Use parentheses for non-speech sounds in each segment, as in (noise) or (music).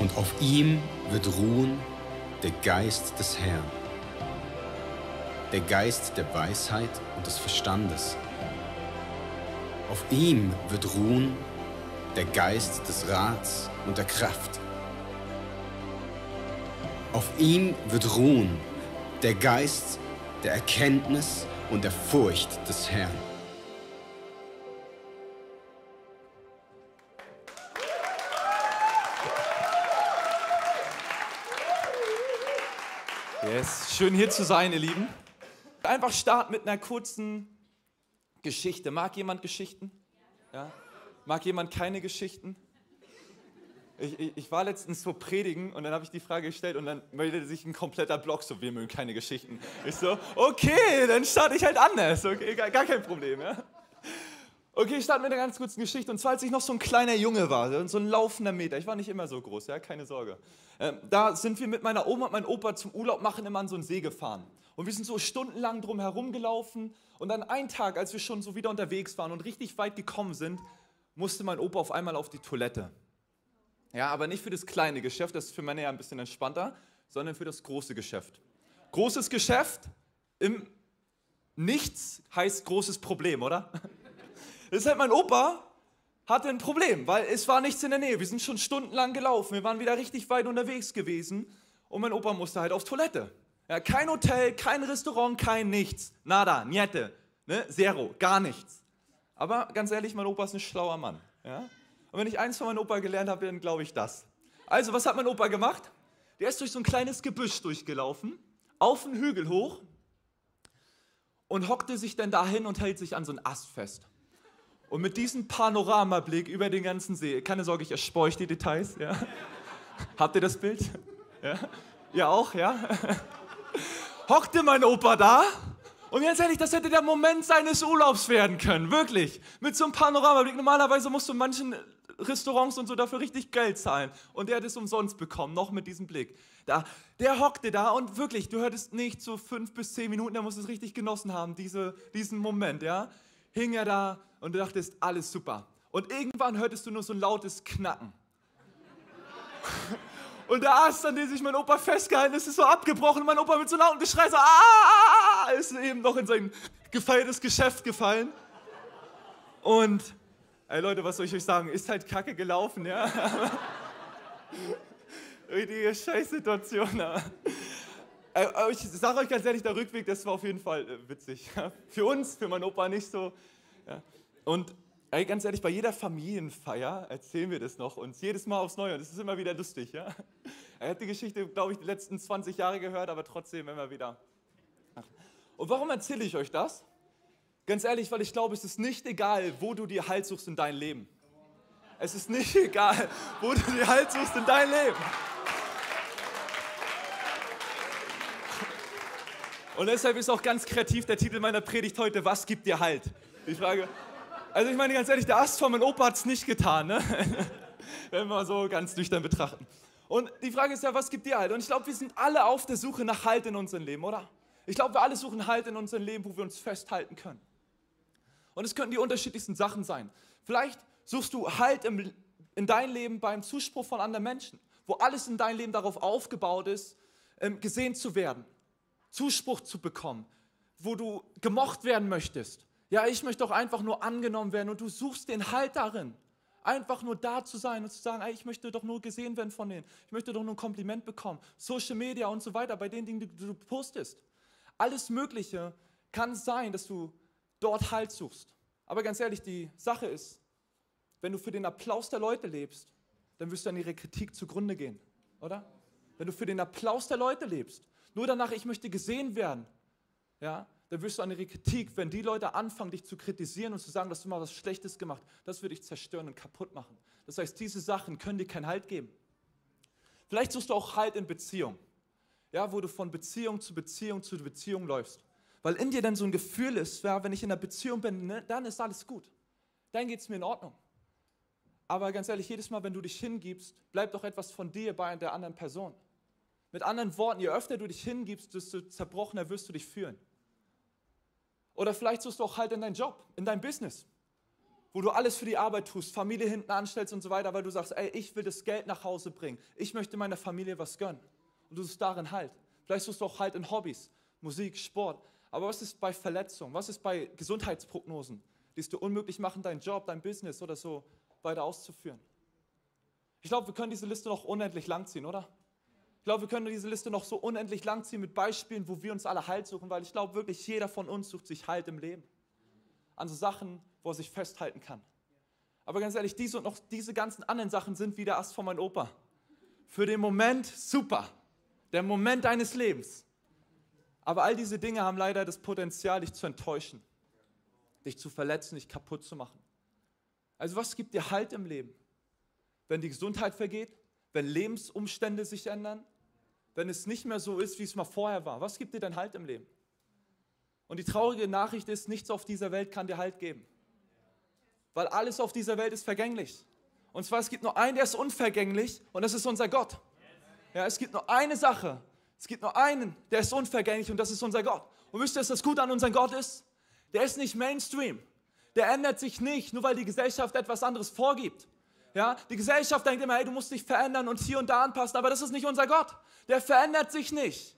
Und auf ihm wird ruhen der Geist des Herrn, der Geist der Weisheit und des Verstandes. Auf ihm wird ruhen der Geist des Rats und der Kraft. Auf ihm wird ruhen der Geist der Erkenntnis und der Furcht des Herrn. Schön hier zu sein, ihr Lieben. Einfach starten mit einer kurzen Geschichte. Mag jemand Geschichten? Ja? Mag jemand keine Geschichten? Ich, ich, ich, war letztens so predigen und dann habe ich die Frage gestellt und dann meldete sich ein kompletter Blog, so wir mögen keine Geschichten. Ich so, okay, dann starte ich halt anders, okay, gar, gar kein Problem. Ja? Okay, ich starte mit einer ganz kurzen Geschichte. Und zwar, als ich noch so ein kleiner Junge war, so ein laufender Meter. Ich war nicht immer so groß, ja, keine Sorge. Ähm, da sind wir mit meiner Oma und meinem Opa zum Urlaub machen immer an so einen See gefahren. Und wir sind so stundenlang drum herum gelaufen. Und dann einen Tag, als wir schon so wieder unterwegs waren und richtig weit gekommen sind, musste mein Opa auf einmal auf die Toilette. Ja, aber nicht für das kleine Geschäft, das ist für Männer ja ein bisschen entspannter, sondern für das große Geschäft. Großes Geschäft im Nichts heißt großes Problem, oder? Deshalb mein Opa hatte ein Problem, weil es war nichts in der Nähe. Wir sind schon stundenlang gelaufen, wir waren wieder richtig weit unterwegs gewesen und mein Opa musste halt auf Toilette. Ja, kein Hotel, kein Restaurant, kein nichts. Nada, niente, ne? zero, gar nichts. Aber ganz ehrlich, mein Opa ist ein schlauer Mann. Ja? Und wenn ich eins von meinem Opa gelernt habe, dann glaube ich das. Also, was hat mein Opa gemacht? Der ist durch so ein kleines Gebüsch durchgelaufen, auf einen Hügel hoch und hockte sich dann dahin und hält sich an so einen Ast fest. Und mit diesem Panoramablick über den ganzen See, keine Sorge, ich erspäue euch die Details, ja? (laughs) Habt ihr das Bild? Ja? Ihr auch, ja? (laughs) Hockte mein Opa da und ganz ehrlich, das hätte der Moment seines Urlaubs werden können, wirklich. Mit so einem Panoramablick. Normalerweise musst du manchen Restaurants und so dafür richtig Geld zahlen. Und der hat es umsonst bekommen, noch mit diesem Blick. Da, der hockte da und wirklich, du hörtest nicht so fünf bis zehn Minuten, der muss es richtig genossen haben, diese, diesen Moment, ja. Hing er da und du dachtest, alles super. Und irgendwann hörtest du nur so ein lautes Knacken. (laughs) Und der Ast, an dem sich mein Opa festgehalten ist, ist so abgebrochen. Und mein Opa mit so lauten Geschrei so, ah, ist eben noch in sein gefeiertes Geschäft gefallen. Und, ey Leute, was soll ich euch sagen? Ist halt kacke gelaufen, ja. (laughs) Richtige Scheißsituation. Ich sage euch ganz ehrlich, der Rückweg, das war auf jeden Fall äh, witzig. (laughs) Für uns, für meinen Opa nicht so. Und ey, ganz ehrlich, bei jeder Familienfeier erzählen wir das noch uns jedes Mal aufs Neue. Und es ist immer wieder lustig. Ja? Er hat die Geschichte, glaube ich, die letzten 20 Jahre gehört, aber trotzdem immer wieder. Und warum erzähle ich euch das? Ganz ehrlich, weil ich glaube, es ist nicht egal, wo du dir Halt suchst in dein Leben. Es ist nicht (laughs) egal, wo du dir Halt suchst in dein Leben. Und deshalb ist auch ganz kreativ der Titel meiner Predigt heute, was gibt dir Halt? Die Frage, also ich meine ganz ehrlich, der Ast von meinem Opa hat es nicht getan, ne? (laughs) wenn wir so ganz nüchtern betrachten. Und die Frage ist ja, was gibt dir Halt? Und ich glaube, wir sind alle auf der Suche nach Halt in unserem Leben, oder? Ich glaube, wir alle suchen Halt in unserem Leben, wo wir uns festhalten können. Und es könnten die unterschiedlichsten Sachen sein. Vielleicht suchst du Halt im, in dein Leben beim Zuspruch von anderen Menschen, wo alles in deinem Leben darauf aufgebaut ist, ähm, gesehen zu werden, Zuspruch zu bekommen, wo du gemocht werden möchtest. Ja, ich möchte doch einfach nur angenommen werden und du suchst den Halt darin. Einfach nur da zu sein und zu sagen, ey, ich möchte doch nur gesehen werden von denen. Ich möchte doch nur ein Kompliment bekommen. Social Media und so weiter, bei den Dingen, die du postest. Alles Mögliche kann sein, dass du dort Halt suchst. Aber ganz ehrlich, die Sache ist, wenn du für den Applaus der Leute lebst, dann wirst du an ihre Kritik zugrunde gehen, oder? Wenn du für den Applaus der Leute lebst, nur danach, ich möchte gesehen werden, ja, dann wirst du ihre Kritik, wenn die Leute anfangen, dich zu kritisieren und zu sagen, dass du mal was Schlechtes gemacht, das würde dich zerstören und kaputt machen. Das heißt, diese Sachen können dir keinen Halt geben. Vielleicht suchst du auch Halt in Beziehung, ja, wo du von Beziehung zu Beziehung zu Beziehung läufst. Weil in dir dann so ein Gefühl ist, ja, wenn ich in einer Beziehung bin, ne, dann ist alles gut. Dann geht es mir in Ordnung. Aber ganz ehrlich, jedes Mal, wenn du dich hingibst, bleibt doch etwas von dir bei der anderen Person. Mit anderen Worten, je öfter du dich hingibst, desto zerbrochener wirst du dich fühlen. Oder vielleicht suchst du auch halt in deinen Job, in dein Business. wo du alles für die Arbeit tust, Familie hinten anstellst und so weiter, weil du sagst, ey, ich will das Geld nach Hause bringen. Ich möchte meiner Familie was gönnen. Und du suchst darin Halt. Vielleicht suchst du auch Halt in Hobbys, Musik, Sport. Aber was ist bei Verletzungen? Was ist bei Gesundheitsprognosen, die es dir unmöglich machen, deinen Job, dein Business oder so weiter auszuführen? Ich glaube, wir können diese Liste noch unendlich lang ziehen, oder? Ich glaube, wir können diese Liste noch so unendlich lang ziehen mit Beispielen, wo wir uns alle Halt suchen, weil ich glaube wirklich, jeder von uns sucht sich Halt im Leben. An so Sachen, wo er sich festhalten kann. Aber ganz ehrlich, diese und noch diese ganzen anderen Sachen sind wie der Ast von meinem Opa. Für den Moment super. Der Moment deines Lebens. Aber all diese Dinge haben leider das Potenzial, dich zu enttäuschen, dich zu verletzen, dich kaputt zu machen. Also was gibt dir Halt im Leben? Wenn die Gesundheit vergeht, wenn Lebensumstände sich ändern, wenn es nicht mehr so ist, wie es mal vorher war. Was gibt dir denn Halt im Leben? Und die traurige Nachricht ist, nichts auf dieser Welt kann dir Halt geben. Weil alles auf dieser Welt ist vergänglich. Und zwar, es gibt nur einen, der ist unvergänglich und das ist unser Gott. Ja, es gibt nur eine Sache. Es gibt nur einen, der ist unvergänglich und das ist unser Gott. Und wisst ihr, was das Gute an unserem Gott ist? Der ist nicht Mainstream. Der ändert sich nicht, nur weil die Gesellschaft etwas anderes vorgibt. Ja, die Gesellschaft denkt immer, hey, du musst dich verändern und hier und da anpassen, aber das ist nicht unser Gott. Der verändert sich nicht.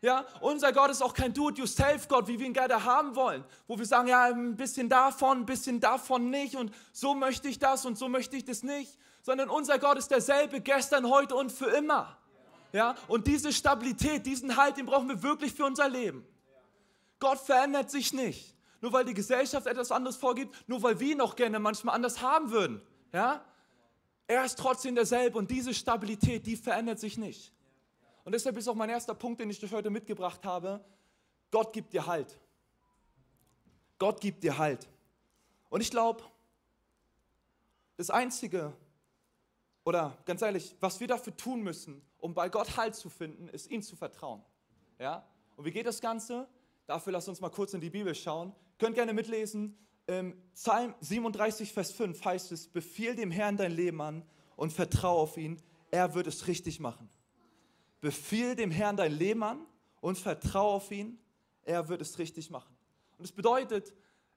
Ja, unser Gott ist auch kein Do-it-yourself-Gott, wie wir ihn gerne haben wollen, wo wir sagen, ja, ein bisschen davon, ein bisschen davon nicht und so möchte ich das und so möchte ich das nicht, sondern unser Gott ist derselbe gestern, heute und für immer. Ja, und diese Stabilität, diesen Halt, den brauchen wir wirklich für unser Leben. Gott verändert sich nicht. Nur weil die Gesellschaft etwas anderes vorgibt, nur weil wir ihn auch gerne manchmal anders haben würden. Ja? Er ist trotzdem derselbe und diese Stabilität, die verändert sich nicht. Und deshalb ist auch mein erster Punkt, den ich euch heute mitgebracht habe. Gott gibt dir Halt. Gott gibt dir Halt. Und ich glaube, das Einzige, oder ganz ehrlich, was wir dafür tun müssen, um bei Gott Halt zu finden, ist ihm zu vertrauen. Ja? Und wie geht das Ganze? Dafür lasst uns mal kurz in die Bibel schauen. Könnt gerne mitlesen. Im Psalm 37, Vers 5 heißt es, befiehl dem Herrn dein Leben an und vertraue auf ihn, er wird es richtig machen. Befiehl dem Herrn dein Leben an und vertraue auf ihn, er wird es richtig machen. Und es bedeutet,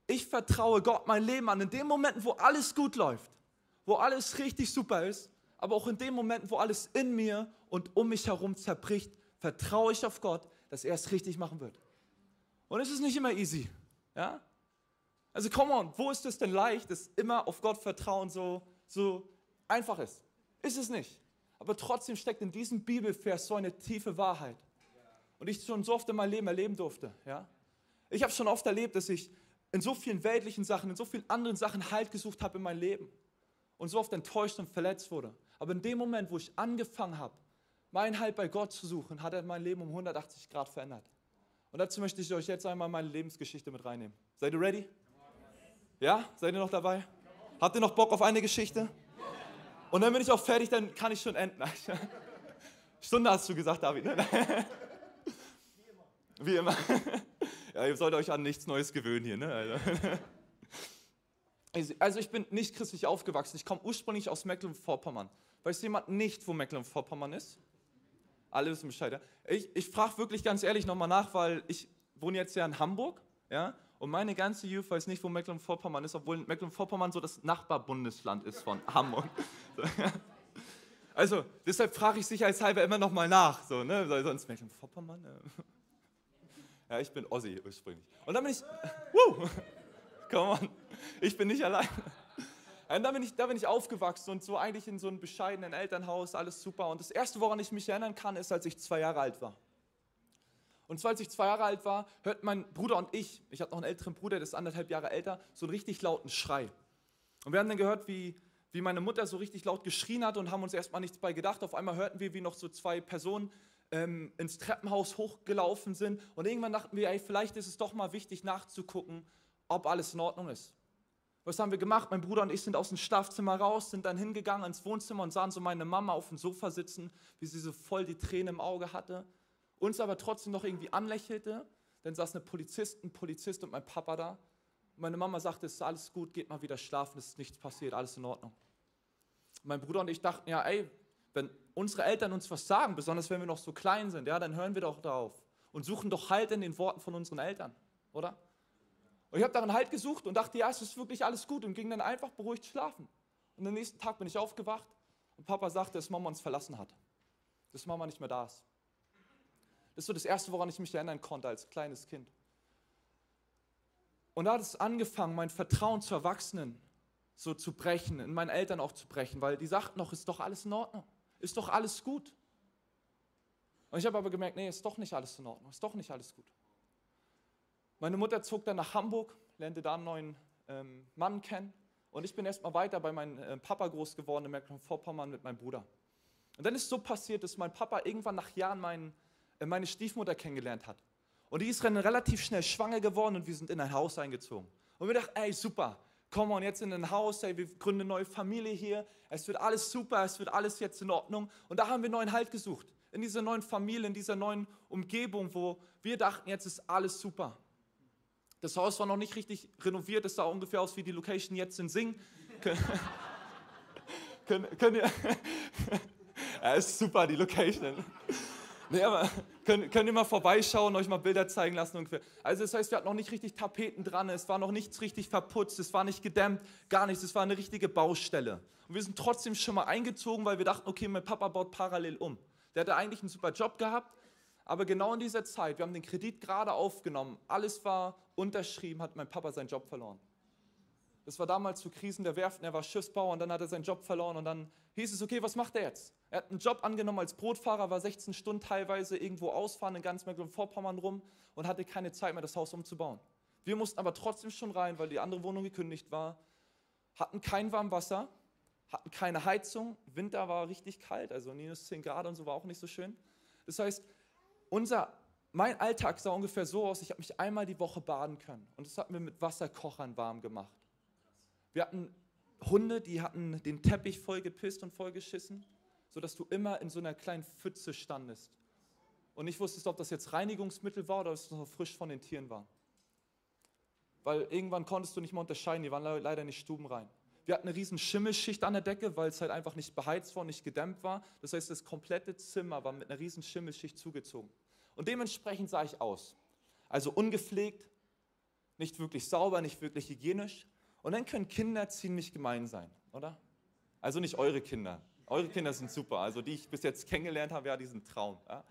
ich vertraue Gott mein Leben an, in den Momenten, wo alles gut läuft, wo alles richtig super ist, aber auch in den Momenten, wo alles in mir und um mich herum zerbricht, vertraue ich auf Gott, dass er es richtig machen wird. Und es ist nicht immer easy. Ja? Also, come on, wo ist es denn leicht, dass immer auf Gott vertrauen so, so einfach ist? Ist es nicht. Aber trotzdem steckt in diesem Bibelvers so eine tiefe Wahrheit. Und ich schon so oft in meinem Leben erleben durfte. Ja? Ich habe schon oft erlebt, dass ich in so vielen weltlichen Sachen, in so vielen anderen Sachen Halt gesucht habe in meinem Leben. Und so oft enttäuscht und verletzt wurde. Aber in dem Moment, wo ich angefangen habe, meinen Halt bei Gott zu suchen, hat er mein Leben um 180 Grad verändert. Und dazu möchte ich euch jetzt einmal meine Lebensgeschichte mit reinnehmen. Seid ihr ready? Ja? Seid ihr noch dabei? Habt ihr noch Bock auf eine Geschichte? Und dann bin ich auch fertig, dann kann ich schon enden. (laughs) Stunde hast du gesagt, David. Ne? (laughs) Wie immer. (laughs) Ja, ihr sollt euch an nichts Neues gewöhnen hier. Ne? Also, also ich bin nicht christlich aufgewachsen. Ich komme ursprünglich aus Mecklenburg-Vorpommern. Weiß jemand nicht, wo Mecklenburg-Vorpommern ist? Alle wissen Bescheid. Ja? Ich, ich frage wirklich ganz ehrlich nochmal nach, weil ich wohne jetzt ja in Hamburg. Ja? Und meine ganze Youth weiß nicht, wo Mecklenburg-Vorpommern ist, obwohl Mecklenburg-Vorpommern so das Nachbarbundesland ist von (laughs) Hamburg. (laughs) Also, deshalb frage ich sicherheitshalber immer noch mal nach. So, ne? Sonst Mecklenburg-Vorpommern. (laughs) Ja, ich bin Ossi ursprünglich. Und dann bin ich. Woo, come on. Ich bin nicht allein. Und da bin, ich, da bin ich aufgewachsen und so eigentlich in so einem bescheidenen Elternhaus, alles super. Und das Erste, woran ich mich erinnern kann, ist, als ich zwei Jahre alt war. Und zwar, als ich zwei Jahre alt war, hört mein Bruder und ich, ich habe noch einen älteren Bruder, der ist anderthalb Jahre älter, so einen richtig lauten Schrei. Und wir haben dann gehört, wie, wie meine Mutter so richtig laut geschrien hat und haben uns erstmal nichts bei gedacht. Auf einmal hörten wir, wie noch so zwei Personen ähm, ins Treppenhaus hochgelaufen sind. Und irgendwann dachten wir, ey, vielleicht ist es doch mal wichtig nachzugucken, ob alles in Ordnung ist. Was haben wir gemacht? Mein Bruder und ich sind aus dem Schlafzimmer raus, sind dann hingegangen ins Wohnzimmer und sahen so meine Mama auf dem Sofa sitzen, wie sie so voll die Tränen im Auge hatte uns aber trotzdem noch irgendwie anlächelte. Dann saß eine Polizistin, Polizist und mein Papa da. Meine Mama sagte, es ist alles gut, geht mal wieder schlafen, es ist nichts passiert, alles in Ordnung. Mein Bruder und ich dachten, ja, ey, wenn unsere Eltern uns was sagen, besonders wenn wir noch so klein sind, ja, dann hören wir doch darauf und suchen doch Halt in den Worten von unseren Eltern, oder? Und ich habe darin Halt gesucht und dachte, ja, es ist wirklich alles gut und ging dann einfach beruhigt schlafen. Und am nächsten Tag bin ich aufgewacht und Papa sagte, dass Mama uns verlassen hat. Dass Mama nicht mehr da ist. Das so das Erste, woran ich mich erinnern konnte als kleines Kind. Und da hat es angefangen, mein Vertrauen zu Erwachsenen so zu brechen, in meinen Eltern auch zu brechen, weil die sagten noch, ist doch alles in Ordnung, ist doch alles gut. Und ich habe aber gemerkt, nee, ist doch nicht alles in Ordnung, ist doch nicht alles gut. Meine Mutter zog dann nach Hamburg, lernte da einen neuen ähm, Mann kennen und ich bin erstmal weiter bei meinem äh, Papa groß geworden in Mecklenburg-Vorpommern mit meinem Bruder. Und dann ist so passiert, dass mein Papa irgendwann nach Jahren mein, äh, meine Stiefmutter kennengelernt hat. Und die ist dann relativ schnell schwanger geworden und wir sind in ein Haus eingezogen. Und wir dachten, ey, super, komm on, jetzt in ein Haus, ey, wir gründen eine neue Familie hier, es wird alles super, es wird alles jetzt in Ordnung. Und da haben wir neuen Halt gesucht, in dieser neuen Familie, in dieser neuen Umgebung, wo wir dachten, jetzt ist alles super. Das Haus war noch nicht richtig renoviert, es sah ungefähr aus wie die Location jetzt in Sing. (laughs) könnt, könnt ihr, (laughs) ja, ist super, die Location. Nee, aber (laughs) könnt, könnt ihr mal vorbeischauen, euch mal Bilder zeigen lassen ungefähr. Also das heißt, wir hatten noch nicht richtig Tapeten dran, es war noch nichts richtig verputzt, es war nicht gedämmt, gar nichts, es war eine richtige Baustelle. Und wir sind trotzdem schon mal eingezogen, weil wir dachten, okay, mein Papa baut parallel um. Der hatte eigentlich einen super Job gehabt, aber genau in dieser Zeit, wir haben den Kredit gerade aufgenommen, alles war unterschrieben, hat mein Papa seinen Job verloren. Das war damals zu Krisen der Werften, er war Schiffsbauer und dann hat er seinen Job verloren und dann hieß es, okay, was macht er jetzt? Er hat einen Job angenommen als Brotfahrer, war 16 Stunden teilweise irgendwo ausfahren in ganz Mecklenburg-Vorpommern rum und hatte keine Zeit mehr, das Haus umzubauen. Wir mussten aber trotzdem schon rein, weil die andere Wohnung gekündigt war, hatten kein warmes Wasser, hatten keine Heizung, Winter war richtig kalt, also minus 10 Grad und so war auch nicht so schön. Das heißt, unser, mein Alltag sah ungefähr so aus, ich habe mich einmal die Woche baden können und das hatten wir mit Wasserkochern warm gemacht. Wir hatten Hunde, die hatten den Teppich voll gepisst und voll geschissen, sodass du immer in so einer kleinen Pfütze standest. Und ich wusste, ob das jetzt Reinigungsmittel war oder ob es noch frisch von den Tieren war. Weil irgendwann konntest du nicht mehr unterscheiden, die waren leider nicht stubenrein. Wir hatten eine riesen Schimmelschicht an der Decke, weil es halt einfach nicht beheizt war, nicht gedämmt war. Das heißt, das komplette Zimmer war mit einer riesen Schimmelschicht zugezogen. Und dementsprechend sah ich aus. Also ungepflegt, nicht wirklich sauber, nicht wirklich hygienisch. Und dann können Kinder ziemlich gemein sein, oder? Also nicht eure Kinder. Eure Kinder sind super. Also die ich bis jetzt kennengelernt habe, ja, die sind Traum. Ja?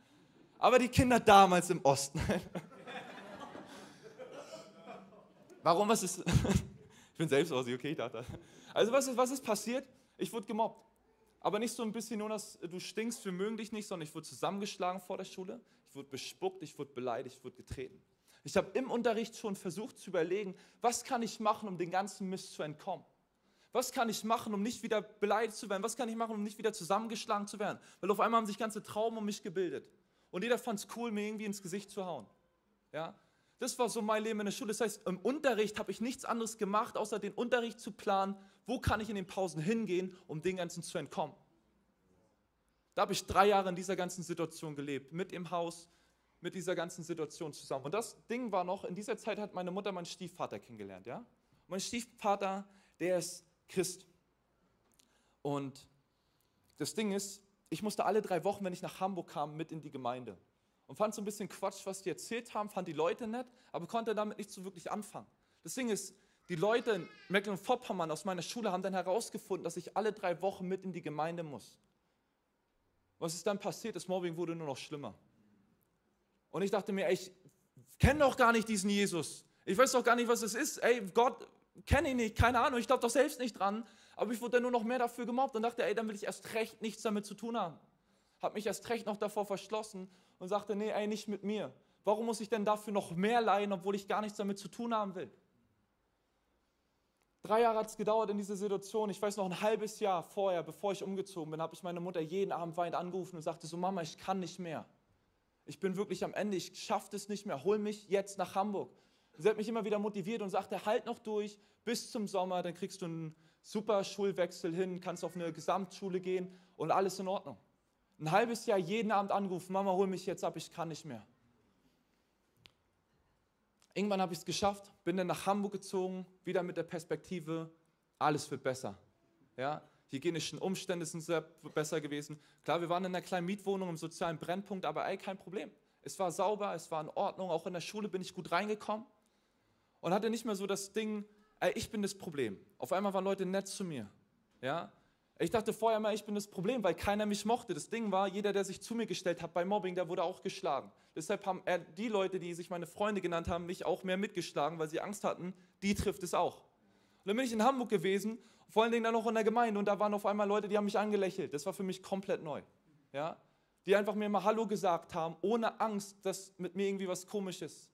Aber die Kinder damals im Osten. (laughs) Warum? Was ist. (laughs) ich bin selbst aus, okay, ich dachte. Also was ist, was ist passiert? Ich wurde gemobbt. Aber nicht so ein bisschen nur, dass du stinkst, wir mögen dich nicht, sondern ich wurde zusammengeschlagen vor der Schule. Ich wurde bespuckt, ich wurde beleidigt, ich wurde getreten. Ich habe im Unterricht schon versucht zu überlegen, was kann ich machen, um den ganzen Mist zu entkommen? Was kann ich machen, um nicht wieder beleidigt zu werden? Was kann ich machen, um nicht wieder zusammengeschlagen zu werden? Weil auf einmal haben sich ganze Trauben um mich gebildet. Und jeder fand es cool, mir irgendwie ins Gesicht zu hauen. Ja? Das war so mein Leben in der Schule. Das heißt, im Unterricht habe ich nichts anderes gemacht, außer den Unterricht zu planen. Wo kann ich in den Pausen hingehen, um dem Ganzen zu entkommen? Da habe ich drei Jahre in dieser ganzen Situation gelebt. Mit im Haus, mit dieser ganzen Situation zusammen. Und das Ding war noch, in dieser Zeit hat meine Mutter meinen Stiefvater kennengelernt. Ja? Mein Stiefvater, der ist Christ. Und das Ding ist, ich musste alle drei Wochen, wenn ich nach Hamburg kam, mit in die Gemeinde. Und fand so ein bisschen Quatsch, was die erzählt haben, fand die Leute nett, aber konnte damit nicht so wirklich anfangen. Das Ding ist, die Leute in Mecklenburg-Vorpommern aus meiner Schule haben dann herausgefunden, dass ich alle drei Wochen mit in die Gemeinde muss. Was ist dann passiert? Das Mobbing wurde nur noch schlimmer. Und ich dachte mir, ey, ich kenne doch gar nicht diesen Jesus. Ich weiß doch gar nicht, was es ist. Ey, Gott kenne ich nicht, keine Ahnung, ich glaube doch selbst nicht dran. Aber ich wurde dann nur noch mehr dafür gemobbt und dachte, ey, dann will ich erst recht nichts damit zu tun haben. Habe mich erst recht noch davor verschlossen und sagte, nee, ey, nicht mit mir. Warum muss ich denn dafür noch mehr leiden, obwohl ich gar nichts damit zu tun haben will? Drei Jahre hat es gedauert in dieser Situation. Ich weiß noch, ein halbes Jahr vorher, bevor ich umgezogen bin, habe ich meine Mutter jeden Abend weinend angerufen und sagte so, Mama, ich kann nicht mehr. Ich bin wirklich am Ende, ich schaffe es nicht mehr, hol mich jetzt nach Hamburg. Sie hat mich immer wieder motiviert und sagte, halt noch durch bis zum Sommer, dann kriegst du einen super Schulwechsel hin, kannst auf eine Gesamtschule gehen und alles in Ordnung. Ein halbes Jahr jeden Abend angerufen, Mama, hol mich jetzt ab, ich kann nicht mehr. Irgendwann habe ich es geschafft, bin dann nach Hamburg gezogen, wieder mit der Perspektive, alles wird besser. Ja, hygienischen Umstände sind sehr besser gewesen. Klar, wir waren in einer kleinen Mietwohnung im sozialen Brennpunkt, aber ey, kein Problem. Es war sauber, es war in Ordnung, auch in der Schule bin ich gut reingekommen. und hatte nicht mehr so das Ding, ey, ich bin das Problem. Auf einmal waren Leute nett zu mir. Ja? Ich dachte vorher mal, ich bin das Problem, weil keiner mich mochte. Das Ding war, jeder, der sich zu mir gestellt hat bei Mobbing, der wurde auch geschlagen. Deshalb haben die Leute, die sich meine Freunde genannt haben, mich auch mehr mitgeschlagen, weil sie Angst hatten, die trifft es auch. Und dann bin ich in Hamburg gewesen, vor allen Dingen dann noch in der Gemeinde und da waren auf einmal Leute, die haben mich angelächelt. Das war für mich komplett neu. Ja? Die einfach mir mal Hallo gesagt haben, ohne Angst, dass mit mir irgendwie was komisch ist.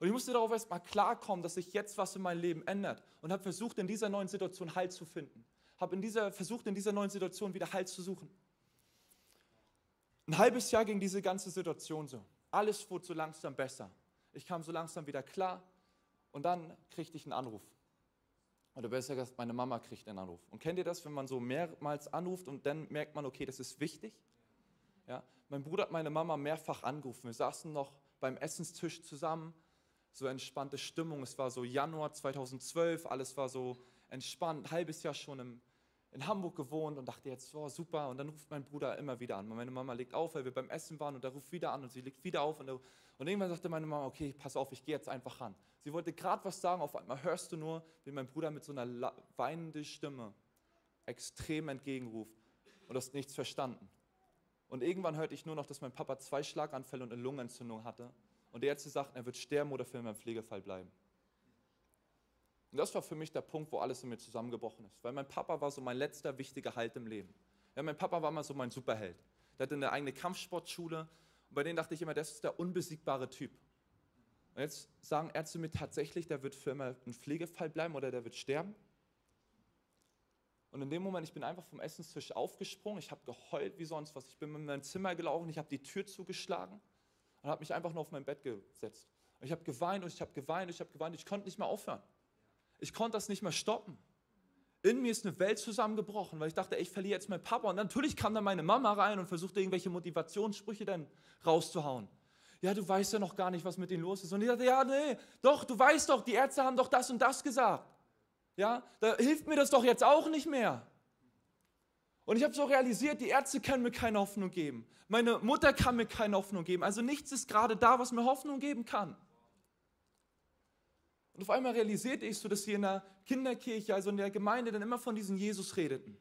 Und ich musste darauf erstmal klarkommen, dass sich jetzt was in meinem Leben ändert und habe versucht, in dieser neuen Situation Halt zu finden habe in dieser, versucht, in dieser neuen Situation wieder Halt zu suchen. Ein halbes Jahr ging diese ganze Situation so. Alles wurde so langsam besser. Ich kam so langsam wieder klar und dann kriegte ich einen Anruf. Oder besser gesagt, meine Mama kriegt einen Anruf. Und kennt ihr das, wenn man so mehrmals anruft und dann merkt man, okay, das ist wichtig? Ja? Mein Bruder hat meine Mama mehrfach angerufen. Wir saßen noch beim Essenstisch zusammen, so entspannte Stimmung. Es war so Januar 2012, alles war so entspannt, ein halbes Jahr schon im, in Hamburg gewohnt und dachte jetzt, oh, super. Und dann ruft mein Bruder immer wieder an. Meine Mama legt auf, weil wir beim Essen waren und er ruft wieder an und sie legt wieder auf. Und, und irgendwann sagte meine Mama, okay, pass auf, ich gehe jetzt einfach ran. Sie wollte gerade was sagen, auf einmal hörst du nur, wie mein Bruder mit so einer weinenden Stimme extrem entgegenruft und du hast nichts verstanden. Und irgendwann hörte ich nur noch, dass mein Papa zwei Schlaganfälle und eine Lungenentzündung hatte. Und die Ärzte sagten, er wird sterben oder für immer im Pflegefall bleiben. Und das war für mich der Punkt, wo alles in mir zusammengebrochen ist. Weil mein Papa war so mein letzter wichtiger Halt im Leben. Ja, mein Papa war mal so mein Superheld. Der hatte eine eigene Kampfsportschule und bei denen dachte ich immer, das ist der unbesiegbare Typ. Und jetzt sagen Ärzte mir tatsächlich, der wird für immer ein Pflegefall bleiben oder der wird sterben. Und in dem Moment, ich bin einfach vom Essenstisch aufgesprungen, ich habe geheult wie sonst was. Ich bin in mein Zimmer gelaufen, ich habe die Tür zugeschlagen und habe mich einfach nur auf mein Bett gesetzt. Und ich habe geweint und ich habe geweint und ich habe geweint. Ich konnte nicht mehr aufhören. Ich konnte das nicht mehr stoppen. In mir ist eine Welt zusammengebrochen, weil ich dachte, ey, ich verliere jetzt meinen Papa. Und natürlich kam dann meine Mama rein und versuchte irgendwelche Motivationssprüche dann rauszuhauen. Ja, du weißt ja noch gar nicht, was mit denen los ist. Und ich dachte, ja, nee, doch, du weißt doch, die Ärzte haben doch das und das gesagt. Ja, da hilft mir das doch jetzt auch nicht mehr. Und ich habe so realisiert, die Ärzte können mir keine Hoffnung geben. Meine Mutter kann mir keine Hoffnung geben. Also nichts ist gerade da, was mir Hoffnung geben kann. Und auf einmal realisierte ich so, dass sie in der Kinderkirche, also in der Gemeinde, dann immer von diesem Jesus redeten.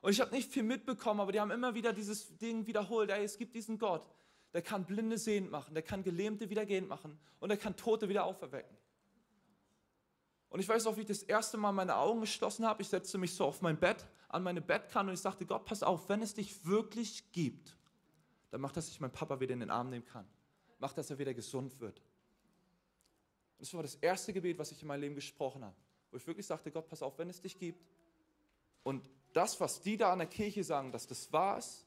Und ich habe nicht viel mitbekommen, aber die haben immer wieder dieses Ding wiederholt. Ey, es gibt diesen Gott, der kann Blinde sehend machen, der kann Gelähmte wieder gehend machen und der kann Tote wieder auferwecken. Und ich weiß auch, wie ich das erste Mal meine Augen geschlossen habe. Ich setzte mich so auf mein Bett, an meine Bettkante und ich sagte, Gott, pass auf, wenn es dich wirklich gibt, dann mach, dass ich meinen Papa wieder in den Arm nehmen kann. Mach, dass er wieder gesund wird. Das war das erste Gebet, was ich in meinem Leben gesprochen habe. Wo ich wirklich sagte, Gott, pass auf, wenn es dich gibt. Und das, was die da an der Kirche sagen, dass das wahr ist,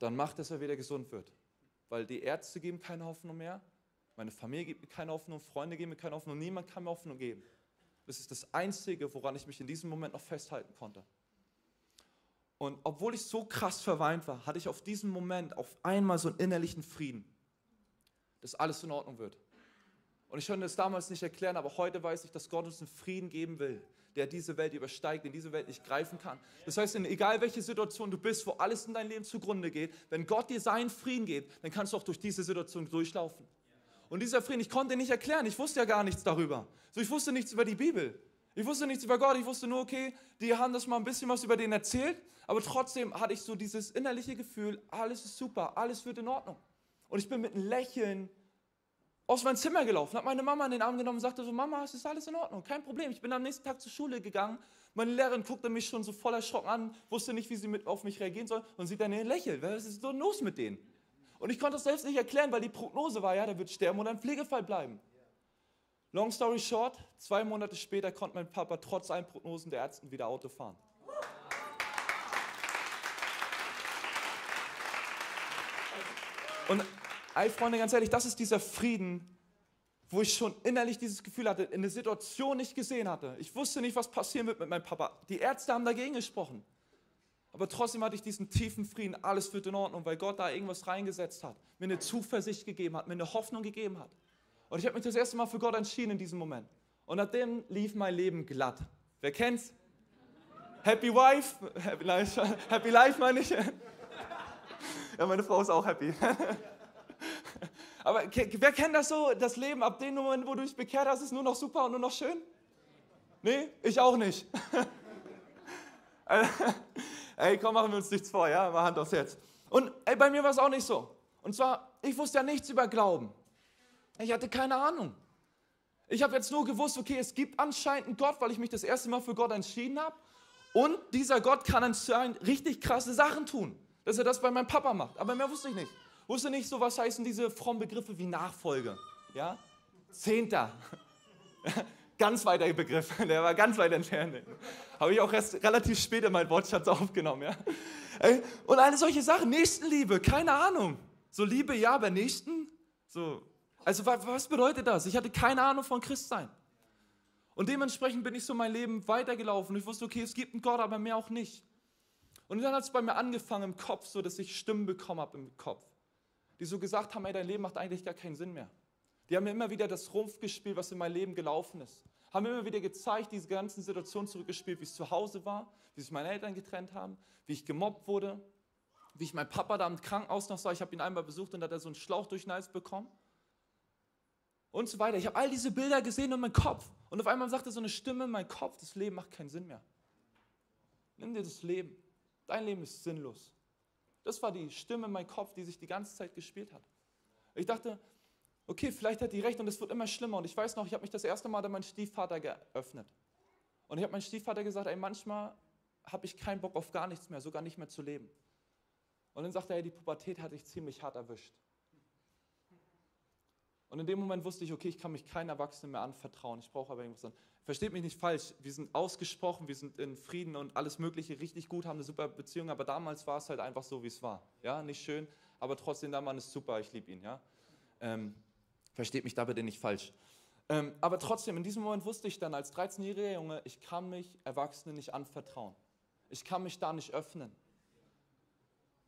dann macht, dass er wieder gesund wird. Weil die Ärzte geben keine Hoffnung mehr, meine Familie gibt mir keine Hoffnung, Freunde geben mir keine Hoffnung, niemand kann mir Hoffnung geben. Das ist das Einzige, woran ich mich in diesem Moment noch festhalten konnte. Und obwohl ich so krass verweint war, hatte ich auf diesen Moment auf einmal so einen innerlichen Frieden, dass alles in Ordnung wird. Und ich konnte es damals nicht erklären, aber heute weiß ich, dass Gott uns einen Frieden geben will, der diese Welt übersteigt, den diese Welt nicht greifen kann. Das heißt, in egal welche Situation du bist, wo alles in dein Leben zugrunde geht, wenn Gott dir seinen Frieden gibt, dann kannst du auch durch diese Situation durchlaufen. Und dieser Frieden, ich konnte ihn nicht erklären, ich wusste ja gar nichts darüber. So, ich wusste nichts über die Bibel. Ich wusste nichts über Gott, ich wusste nur, okay, die haben das mal ein bisschen was über den erzählt, aber trotzdem hatte ich so dieses innerliche Gefühl, alles ist super, alles wird in Ordnung. Und ich bin mit einem Lächeln aus meinem Zimmer gelaufen, habe meine Mama in den Arm genommen und sagte so, Mama, es ist alles in Ordnung, kein Problem. Ich bin am nächsten Tag zur Schule gegangen, meine Lehrerin guckte mich schon so voll erschrocken an, wusste nicht, wie sie mit auf mich reagieren soll und sieht dann lächeln. Was ist so los mit denen? Und ich konnte das selbst nicht erklären, weil die Prognose war, ja, der wird sterben und ein Pflegefall bleiben. Long story short, zwei Monate später konnte mein Papa trotz allen Prognosen der Ärzte wieder Auto fahren. Und Ey, Freunde, ganz ehrlich, das ist dieser Frieden, wo ich schon innerlich dieses Gefühl hatte, in der Situation nicht gesehen hatte. Ich wusste nicht, was passieren wird mit meinem Papa. Die Ärzte haben dagegen gesprochen. Aber trotzdem hatte ich diesen tiefen Frieden, alles wird in Ordnung, weil Gott da irgendwas reingesetzt hat, mir eine Zuversicht gegeben hat, mir eine Hoffnung gegeben hat. Und ich habe mich das erste Mal für Gott entschieden in diesem Moment. Und nachdem lief mein Leben glatt. Wer kennt's? Happy Wife, Happy Life, (laughs) Happy Life meine ich. (laughs) Ja, meine Frau ist auch happy. (laughs) Aber wer kennt das so, das Leben, ab dem Moment, wo du dich bekehrt hast, ist nur noch super und nur noch schön? Nee, ich auch nicht. (laughs) ey, komm, machen wir uns nichts vor, ja, mal Hand aufs Herz. Und ey, bei mir war es auch nicht so. Und zwar, ich wusste ja nichts über Glauben. Ich hatte keine Ahnung. Ich habe jetzt nur gewusst, okay, es gibt anscheinend einen Gott, weil ich mich das erste Mal für Gott entschieden habe. Und dieser Gott kann anscheinend richtig krasse Sachen tun, dass er das bei meinem Papa macht. Aber mehr wusste ich nicht. Wusste nicht so, was heißen diese frommen Begriffe wie Nachfolge. Ja? Zehnter. (laughs) ganz weiter Begriff, (laughs) der war ganz weit entfernt. Habe ich auch erst relativ spät in meinen Wortschatz aufgenommen. Ja? Und alle solche Sachen, Nächstenliebe, keine Ahnung. So Liebe, ja, aber Nächsten? So, also was bedeutet das? Ich hatte keine Ahnung von Christsein. Und dementsprechend bin ich so mein Leben weitergelaufen. Ich wusste, okay, es gibt einen Gott, aber mehr auch nicht. Und dann hat es bei mir angefangen im Kopf, so dass ich Stimmen bekommen habe im Kopf, die so gesagt haben, ey, dein Leben macht eigentlich gar keinen Sinn mehr. Die haben mir immer wieder das Rumpf gespielt, was in meinem Leben gelaufen ist. Haben mir immer wieder gezeigt, diese ganzen Situationen zurückgespielt, wie es zu Hause war, wie sich meine Eltern getrennt haben, wie ich gemobbt wurde, wie ich meinen Papa da im Krankenhaus noch sah. Ich habe ihn einmal besucht und da hat er so einen Schlauch durch bekommen und so weiter. Ich habe all diese Bilder gesehen in meinem Kopf. Und auf einmal sagte so eine Stimme in meinem Kopf, das Leben macht keinen Sinn mehr. Nimm dir das Leben. Dein Leben ist sinnlos. Das war die Stimme in meinem Kopf, die sich die ganze Zeit gespielt hat. Ich dachte, okay, vielleicht hat die recht und es wird immer schlimmer. Und ich weiß noch, ich habe mich das erste Mal an meinen Stiefvater geöffnet. Und ich habe meinem Stiefvater gesagt, ey, manchmal habe ich keinen Bock auf gar nichts mehr, sogar nicht mehr zu leben. Und dann sagte er, die Pubertät hat dich ziemlich hart erwischt. Und in dem Moment wusste ich, okay, ich kann mich keinem Erwachsenen mehr anvertrauen. Ich brauche aber irgendwas an. Versteht mich nicht falsch, wir sind ausgesprochen, wir sind in Frieden und alles Mögliche richtig gut, haben eine super Beziehung, aber damals war es halt einfach so, wie es war. Ja, nicht schön, aber trotzdem, der Mann ist super, ich liebe ihn. Ja? Ähm, versteht mich da bitte nicht falsch. Ähm, aber trotzdem, in diesem Moment wusste ich dann als 13-jähriger Junge, ich kann mich Erwachsenen nicht anvertrauen. Ich kann mich da nicht öffnen.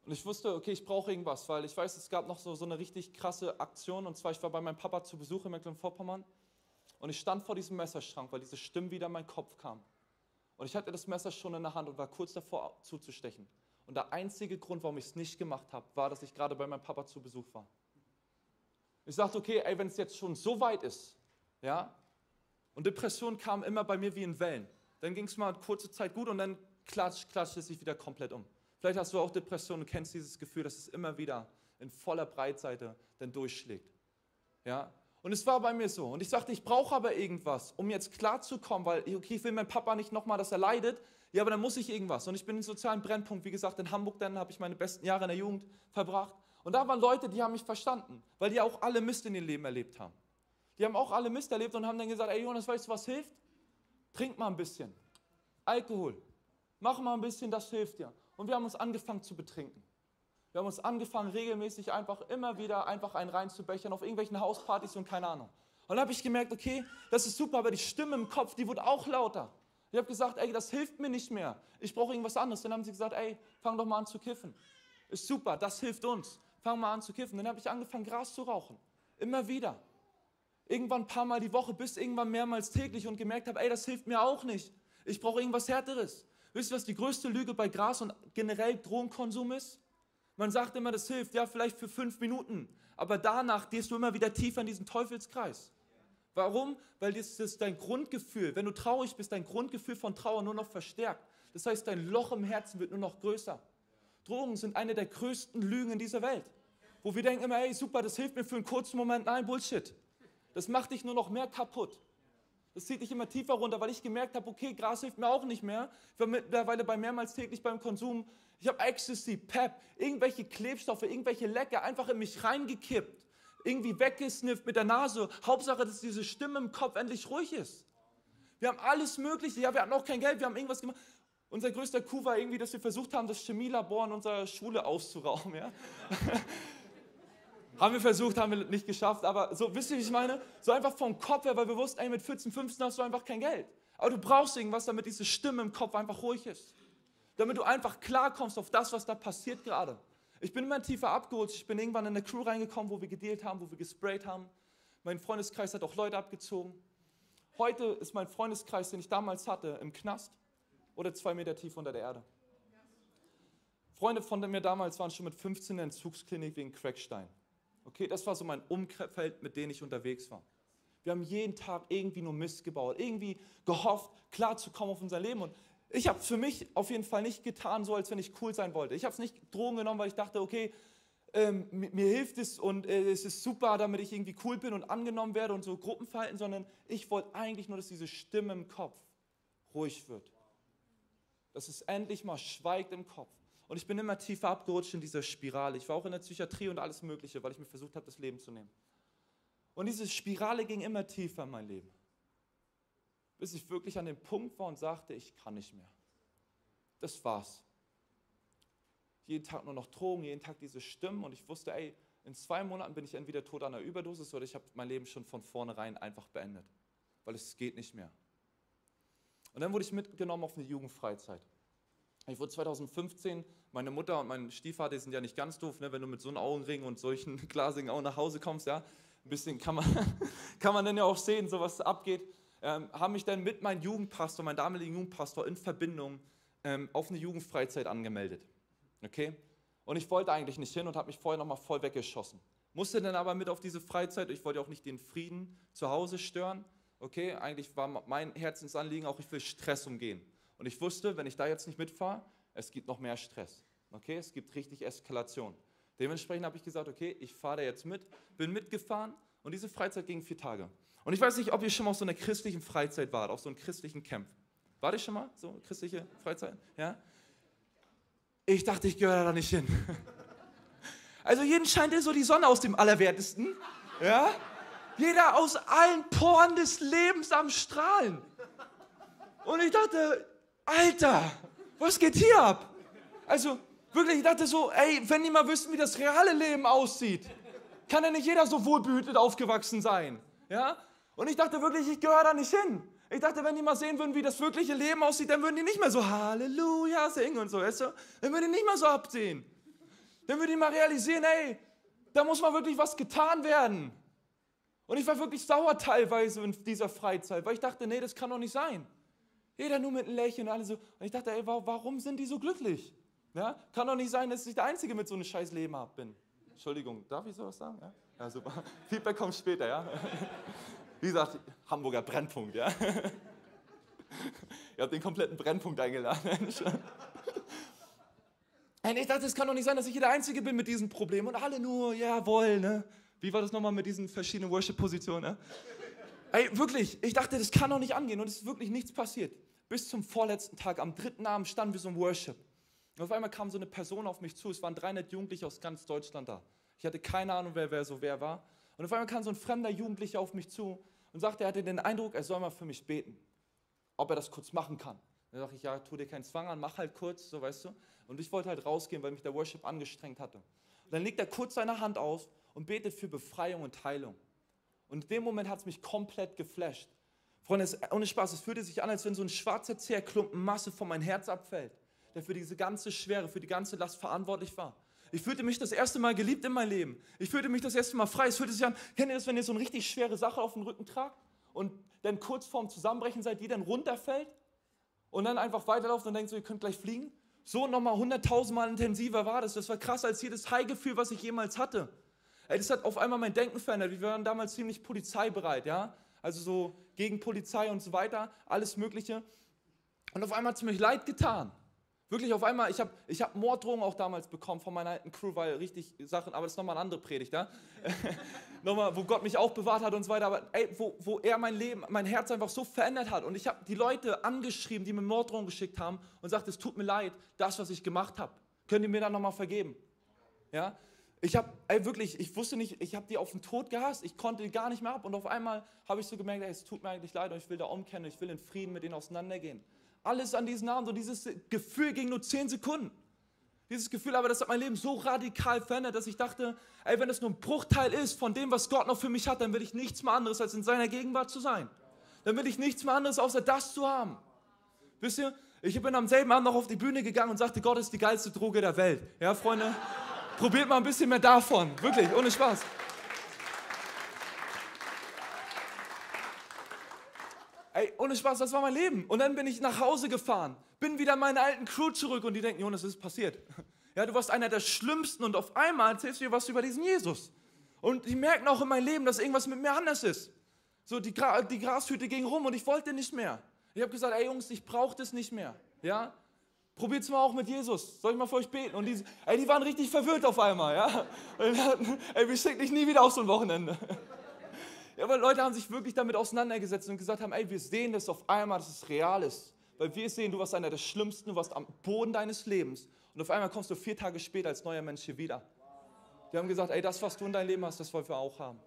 Und ich wusste, okay, ich brauche irgendwas, weil ich weiß, es gab noch so, so eine richtig krasse Aktion. Und zwar, ich war bei meinem Papa zu Besuch in Mecklenburg-Vorpommern und ich stand vor diesem Messerschrank, weil diese Stimme wieder in meinen Kopf kam. Und ich hatte das Messer schon in der Hand und war kurz davor zuzustechen. Und der einzige Grund, warum ich es nicht gemacht habe, war, dass ich gerade bei meinem Papa zu Besuch war. Ich sagte, okay, ey, wenn es jetzt schon so weit ist, ja, und Depression kam immer bei mir wie in Wellen. Dann ging es mal kurze Zeit gut und dann klatscht, klatscht es sich wieder komplett um. Vielleicht hast du auch Depressionen und kennst dieses Gefühl, dass es immer wieder in voller Breitseite dann durchschlägt. Ja? Und es war bei mir so. Und ich sagte, ich brauche aber irgendwas, um jetzt klarzukommen, weil okay, ich will meinem Papa nicht nochmal, dass er leidet. Ja, aber dann muss ich irgendwas. Und ich bin im sozialen Brennpunkt, wie gesagt, in Hamburg, dann habe ich meine besten Jahre in der Jugend verbracht. Und da waren Leute, die haben mich verstanden, weil die auch alle Mist in ihrem Leben erlebt haben. Die haben auch alle Mist erlebt und haben dann gesagt, ey Jonas, weißt du, was hilft? Trink mal ein bisschen. Alkohol. Mach mal ein bisschen, das hilft dir. Und wir haben uns angefangen zu betrinken. Wir haben uns angefangen, regelmäßig einfach immer wieder einfach einen reinzubechern auf irgendwelchen Hauspartys und keine Ahnung. Und dann habe ich gemerkt, okay, das ist super, aber die Stimme im Kopf, die wurde auch lauter. Ich habe gesagt, ey, das hilft mir nicht mehr. Ich brauche irgendwas anderes. Dann haben sie gesagt, ey, fang doch mal an zu kiffen. Ist super, das hilft uns. Fang mal an zu kiffen. Dann habe ich angefangen, Gras zu rauchen. Immer wieder. Irgendwann ein paar Mal die Woche, bis irgendwann mehrmals täglich und gemerkt habe, ey, das hilft mir auch nicht. Ich brauche irgendwas Härteres. Wisst ihr, was die größte Lüge bei Gras und generell Drogenkonsum ist? Man sagt immer, das hilft, ja, vielleicht für fünf Minuten. Aber danach gehst du immer wieder tiefer in diesen Teufelskreis. Warum? Weil das ist dein Grundgefühl. Wenn du traurig bist, dein Grundgefühl von Trauer nur noch verstärkt. Das heißt, dein Loch im Herzen wird nur noch größer. Drogen sind eine der größten Lügen in dieser Welt. Wo wir denken immer, hey, super, das hilft mir für einen kurzen Moment. Nein, Bullshit. Das macht dich nur noch mehr kaputt. Das zieht dich immer tiefer runter, weil ich gemerkt habe, okay, Gras hilft mir auch nicht mehr. Ich war mittlerweile bei mehrmals täglich beim Konsum. Ich habe Ecstasy, Pep, irgendwelche Klebstoffe, irgendwelche Lecker einfach in mich reingekippt. Irgendwie weggesnifft mit der Nase. Hauptsache, dass diese Stimme im Kopf endlich ruhig ist. Wir haben alles Mögliche. Ja, wir hatten auch kein Geld, wir haben irgendwas gemacht. Unser größter Coup war irgendwie, dass wir versucht haben, das Chemielabor in unserer Schule auszurauben. Ja? (laughs) Haben wir versucht, haben wir nicht geschafft, aber so, wisst ihr, wie ich meine? So einfach vom Kopf her, weil wir wussten, ey, mit 14, 15 hast du einfach kein Geld. Aber du brauchst irgendwas, damit diese Stimme im Kopf einfach ruhig ist. Damit du einfach klarkommst auf das, was da passiert gerade. Ich bin immer tiefer abgeholt. Ich bin irgendwann in eine Crew reingekommen, wo wir gedealt haben, wo wir gesprayt haben. Mein Freundeskreis hat auch Leute abgezogen. Heute ist mein Freundeskreis, den ich damals hatte, im Knast oder zwei Meter tief unter der Erde. Freunde von mir damals waren schon mit 15 in der Entzugsklinik wegen Crackstein. Okay, das war so mein Umfeld, mit dem ich unterwegs war. Wir haben jeden Tag irgendwie nur Mist gebaut, irgendwie gehofft, klarzukommen auf unser Leben. Und ich habe für mich auf jeden Fall nicht getan, so als wenn ich cool sein wollte. Ich habe es nicht Drogen genommen, weil ich dachte, okay, ähm, mir hilft es und äh, es ist super, damit ich irgendwie cool bin und angenommen werde und so Gruppenverhalten, sondern ich wollte eigentlich nur, dass diese Stimme im Kopf ruhig wird. Dass es endlich mal schweigt im Kopf. Und ich bin immer tiefer abgerutscht in dieser Spirale. Ich war auch in der Psychiatrie und alles Mögliche, weil ich mir versucht habe, das Leben zu nehmen. Und diese Spirale ging immer tiefer in mein Leben. Bis ich wirklich an dem Punkt war und sagte, ich kann nicht mehr. Das war's. Jeden Tag nur noch Drogen, jeden Tag diese Stimmen und ich wusste, ey, in zwei Monaten bin ich entweder tot an einer Überdosis oder ich habe mein Leben schon von vornherein einfach beendet, weil es geht nicht mehr. Und dann wurde ich mitgenommen auf eine Jugendfreizeit. Ich wurde 2015, meine Mutter und mein Stiefvater sind ja nicht ganz doof, ne, wenn du mit so einem Augenring und solchen (laughs) glasigen Augen nach Hause kommst, ja, ein bisschen kann man, (laughs) kann man dann ja auch sehen, so was abgeht, ähm, haben mich dann mit meinem Jugendpastor, meinem damaligen Jugendpastor in Verbindung ähm, auf eine Jugendfreizeit angemeldet. Okay? Und ich wollte eigentlich nicht hin und habe mich vorher nochmal voll weggeschossen. Musste dann aber mit auf diese Freizeit, ich wollte auch nicht den Frieden zu Hause stören. Okay, eigentlich war mein Herzensanliegen auch, ich will Stress umgehen. Und ich wusste, wenn ich da jetzt nicht mitfahre, es gibt noch mehr Stress. Okay, es gibt richtig Eskalation. Dementsprechend habe ich gesagt, okay, ich fahre da jetzt mit, bin mitgefahren und diese Freizeit ging vier Tage. Und ich weiß nicht, ob ihr schon mal auf so einer christlichen Freizeit wart, auf so einem christlichen Camp. War ich schon mal so christliche Freizeit? Ja? Ich dachte, ich gehöre da nicht hin. (laughs) Also jeden scheint so die Sonne aus dem Allerwertesten. Ja? Jeder aus allen Poren des Lebens am Strahlen. Und ich dachte, Alter, was geht hier ab? Also wirklich, ich dachte so, ey, wenn die mal wüssten, wie das reale Leben aussieht, kann ja nicht jeder so wohlbehütet aufgewachsen sein. Ja? Und ich dachte wirklich, ich gehöre da nicht hin. Ich dachte, wenn die mal sehen würden, wie das wirkliche Leben aussieht, dann würden die nicht mehr so Halleluja singen und so, weißt du? Dann würden die nicht mehr so absehen. Dann würden die mal realisieren, ey, da muss mal wirklich was getan werden. Und ich war wirklich sauer teilweise in dieser Freizeit, weil ich dachte, nee, das kann doch nicht sein. Jeder nur mit einem Lächeln und alle so. Und ich dachte, ey, warum sind die so glücklich? Ja? Kann doch nicht sein, dass ich der Einzige mit so einem scheiß Leben bin. Entschuldigung, darf ich sowas sagen? Ja, ja super. (laughs) Feedback kommt später, ja. (laughs) Wie gesagt, Hamburger Brennpunkt, ja. (laughs) Ihr habt den kompletten Brennpunkt eingeladen. Und ich dachte, es kann doch nicht sein, dass ich hier der Einzige bin mit diesem Problem und alle nur, jawohl, ne? Wie war das nochmal mit diesen verschiedenen Worship-Positionen, ne? Ey, wirklich, ich dachte, das kann doch nicht angehen und es ist wirklich nichts passiert. Bis zum vorletzten Tag, am dritten Abend standen wir so im Worship. Und auf einmal kam so eine Person auf mich zu, es waren 300 Jugendliche aus ganz Deutschland da. Ich hatte keine Ahnung, wer, wer so wer war. Und auf einmal kam so ein fremder Jugendlicher auf mich zu und sagte, er hatte den Eindruck, er soll mal für mich beten, ob er das kurz machen kann. Dann sage ich, ja, tu dir keinen Zwang an, mach halt kurz, so weißt du. Und ich wollte halt rausgehen, weil mich der Worship angestrengt hatte. Und dann legt er kurz seine Hand auf und betet für Befreiung und Heilung. Und in dem Moment hat es mich komplett geflasht. Freunde, es, ohne Spaß, es fühlte sich an, als wenn so ein schwarzer Zerklumpen Masse von meinem Herz abfällt, der für diese ganze Schwere, für die ganze Last verantwortlich war. Ich fühlte mich das erste Mal geliebt in meinem Leben. Ich fühlte mich das erste Mal frei. Es fühlte sich an, kennt ihr das, wenn ihr so eine richtig schwere Sache auf den Rücken tragt und dann kurz vorm Zusammenbrechen seid, die dann runterfällt und dann einfach weiterlauft und denkt so, ihr könnt gleich fliegen? So nochmal hunderttausendmal intensiver war das. Das war krasser als jedes High-Gefühl, was ich jemals hatte. Ey, das hat auf einmal mein Denken verändert. Wir waren damals ziemlich polizeibereit, ja? Also so gegen Polizei und so weiter, alles Mögliche. Und auf einmal hat es mir leid getan. Wirklich auf einmal, ich habe ich hab Morddrohungen auch damals bekommen von meiner alten Crew, weil richtig Sachen, aber das ist nochmal eine andere Predigt, ja? (laughs) nochmal, wo Gott mich auch bewahrt hat und so weiter, aber ey, wo, wo er mein Leben, mein Herz einfach so verändert hat und ich habe die Leute angeschrieben, die mir Morddrohungen geschickt haben und sagt, es tut mir leid, das, was ich gemacht habe, könnt ihr mir dann nochmal vergeben? Ja? Ich habe, ey, wirklich, ich wusste nicht, ich habe die auf den Tod gehasst, ich konnte die gar nicht mehr ab und auf einmal habe ich so gemerkt, ey, es tut mir eigentlich leid und ich will da umkennen, ich will in Frieden mit denen auseinandergehen. Alles an diesen Abend und dieses Gefühl ging nur zehn Sekunden. Dieses Gefühl, aber das hat mein Leben so radikal verändert, dass ich dachte, ey, wenn das nur ein Bruchteil ist von dem, was Gott noch für mich hat, dann will ich nichts mehr anderes, als in seiner Gegenwart zu sein. Dann will ich nichts mehr anderes, außer das zu haben. Wisst ihr, ich bin am selben Abend noch auf die Bühne gegangen und sagte, Gott ist die geilste Droge der Welt. Ja, Freunde, probiert mal ein bisschen mehr davon. Wirklich, ohne Spaß. Ey, ohne Spaß, das war mein Leben. Und dann bin ich nach Hause gefahren, bin wieder in meine alten Crew zurück und die denken, Jonas, was ist passiert? (laughs) Ja, du warst einer der Schlimmsten und auf einmal erzählst du dir was über diesen Jesus. Und die merken auch in meinem Leben, dass irgendwas mit mir anders ist. So, die, Gra die Grashütte ging rum und ich wollte nicht mehr. Ich habe gesagt, ey Jungs, ich brauche das nicht mehr. Ja? Probiert es mal auch mit Jesus. Soll ich mal für euch beten? Und die, ey, die waren richtig verwirrt auf einmal. Ja? ey, wir schicken dich nie wieder auf so ein Wochenende. (laughs) Ja, aber Leute haben sich wirklich damit auseinandergesetzt und gesagt haben, ey, wir sehen das auf einmal, dass es real ist. Weil wir sehen, du warst einer der Schlimmsten, du warst am Boden deines Lebens. Und auf einmal kommst du vier Tage später als neuer Mensch hier wieder. Die haben gesagt, ey, das, was du in deinem Leben hast, das wollen wir auch haben.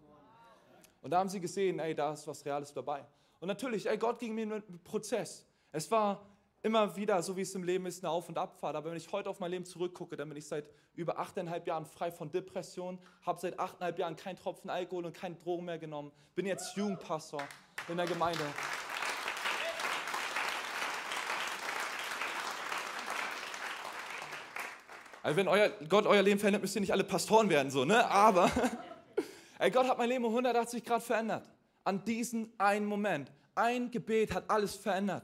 Und da haben sie gesehen, ey, da ist was Reales dabei. Und natürlich, ey, Gott ging mir mit einem Prozess. Es war immer wieder, so wie es im Leben ist, eine Auf- und Abfahrt. Aber wenn ich heute auf mein Leben zurückgucke, dann bin ich seit über achteinhalb Jahren frei von Depressionen, habe seit achteinhalb Jahren keinen Tropfen Alkohol und keine Drogen mehr genommen, bin jetzt Jugendpastor in der Gemeinde. Also wenn euer, Gott euer Leben verändert, müsst ihr nicht alle Pastoren werden, so, ne? Aber (laughs) ey, Gott hat mein Leben um 180 Grad verändert. An diesen einen Moment. Ein Gebet hat alles verändert.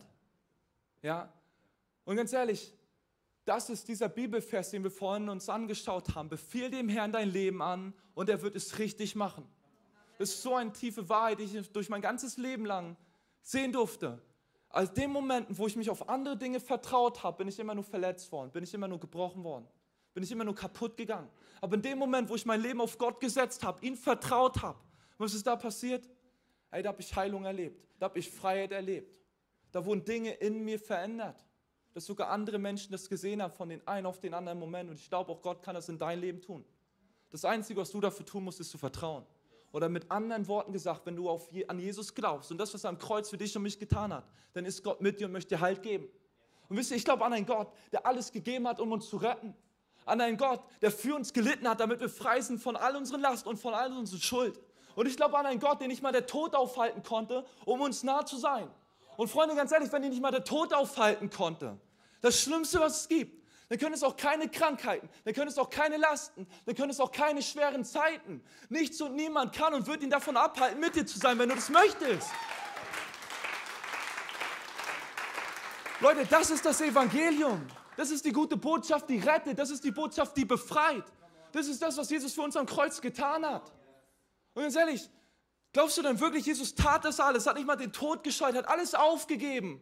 Ja? Und ganz ehrlich, das ist dieser Bibelvers, den wir vorhin uns angeschaut haben. Befiehl dem Herrn dein Leben an und er wird es richtig machen. Das ist so eine tiefe Wahrheit, die ich durch mein ganzes Leben lang sehen durfte. Als den Momenten, wo ich mich auf andere Dinge vertraut habe, bin ich immer nur verletzt worden, bin ich immer nur gebrochen worden, bin ich immer nur kaputt gegangen. Aber in dem Moment, wo ich mein Leben auf Gott gesetzt habe, ihn vertraut habe, was ist da passiert? Ey, da habe ich Heilung erlebt, da habe ich Freiheit erlebt. Da wurden Dinge in mir verändert. Dass sogar andere Menschen das gesehen haben von den einen auf den anderen Moment. Und ich glaube, auch Gott kann das in dein Leben tun. Das Einzige, was du dafür tun musst, ist zu vertrauen. Oder mit anderen Worten gesagt, wenn du auf, an Jesus glaubst und das, was er am Kreuz für dich und mich getan hat, dann ist Gott mit dir und möchte dir Halt geben. Und wisst ihr, ich glaube an einen Gott, der alles gegeben hat, um uns zu retten. An einen Gott, der für uns gelitten hat, damit wir frei sind von all unseren Last und von all unserer Schuld. Und ich glaube an einen Gott, den nicht mal der Tod aufhalten konnte, um uns nah zu sein. Und Freunde, ganz ehrlich, wenn ihn nicht mal der Tod aufhalten konnte, das Schlimmste, was es gibt, dann können es auch keine Krankheiten, dann können es auch keine Lasten, dann können es auch keine schweren Zeiten. Nichts und niemand kann und wird ihn davon abhalten, mit dir zu sein, wenn du das möchtest. Leute, das ist das Evangelium. Das ist die gute Botschaft, die rettet. Das ist die Botschaft, die befreit. Das ist das, was Jesus für uns am Kreuz getan hat. Und ganz ehrlich, Glaubst du denn wirklich, Jesus tat das alles, hat nicht mal den Tod gescheut, hat alles aufgegeben,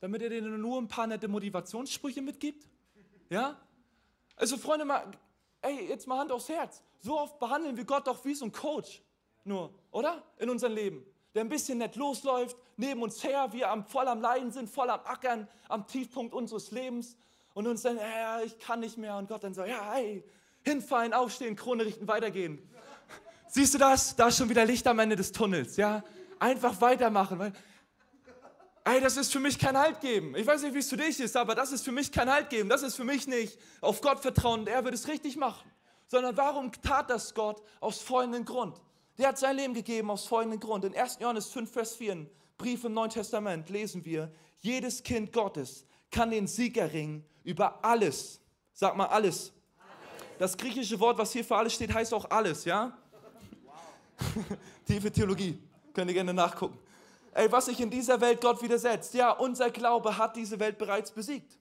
damit er dir nur ein paar nette Motivationssprüche mitgibt? Ja? Also Freunde, mal, ey, jetzt mal Hand aufs Herz. So oft behandeln wir Gott doch wie so ein Coach, nur, oder? In unserem Leben. Der ein bisschen nett losläuft, neben uns her, wir am, voll am Leiden sind, voll am Ackern, am Tiefpunkt unseres Lebens und uns dann, ja, ich kann nicht mehr und Gott dann so, ja, hey, hinfallen, aufstehen, Krone richten, weitergehen. Siehst du das? Da ist schon wieder Licht am Ende des Tunnels. Ja? Einfach weitermachen. Weil, ey, das ist für mich kein Halt geben. Ich weiß nicht, wie es für dich ist, aber das ist für mich kein Halt geben. Das ist für mich nicht auf Gott vertrauen und er wird es richtig machen. Sondern warum tat das Gott? Aus folgendem Grund. Der hat sein Leben gegeben aus folgendem Grund. In 1. Johannes 5, Vers 4, ein Brief im Neuen Testament, lesen wir, jedes Kind Gottes kann den Sieg erringen über alles. Sag mal alles. alles. Das griechische Wort, was hier für alles steht, heißt auch alles, ja? (laughs) Tiefe Theologie. Könnt ihr gerne nachgucken. Ey, was sich in dieser Welt Gott widersetzt. Ja, unser Glaube hat diese Welt bereits besiegt.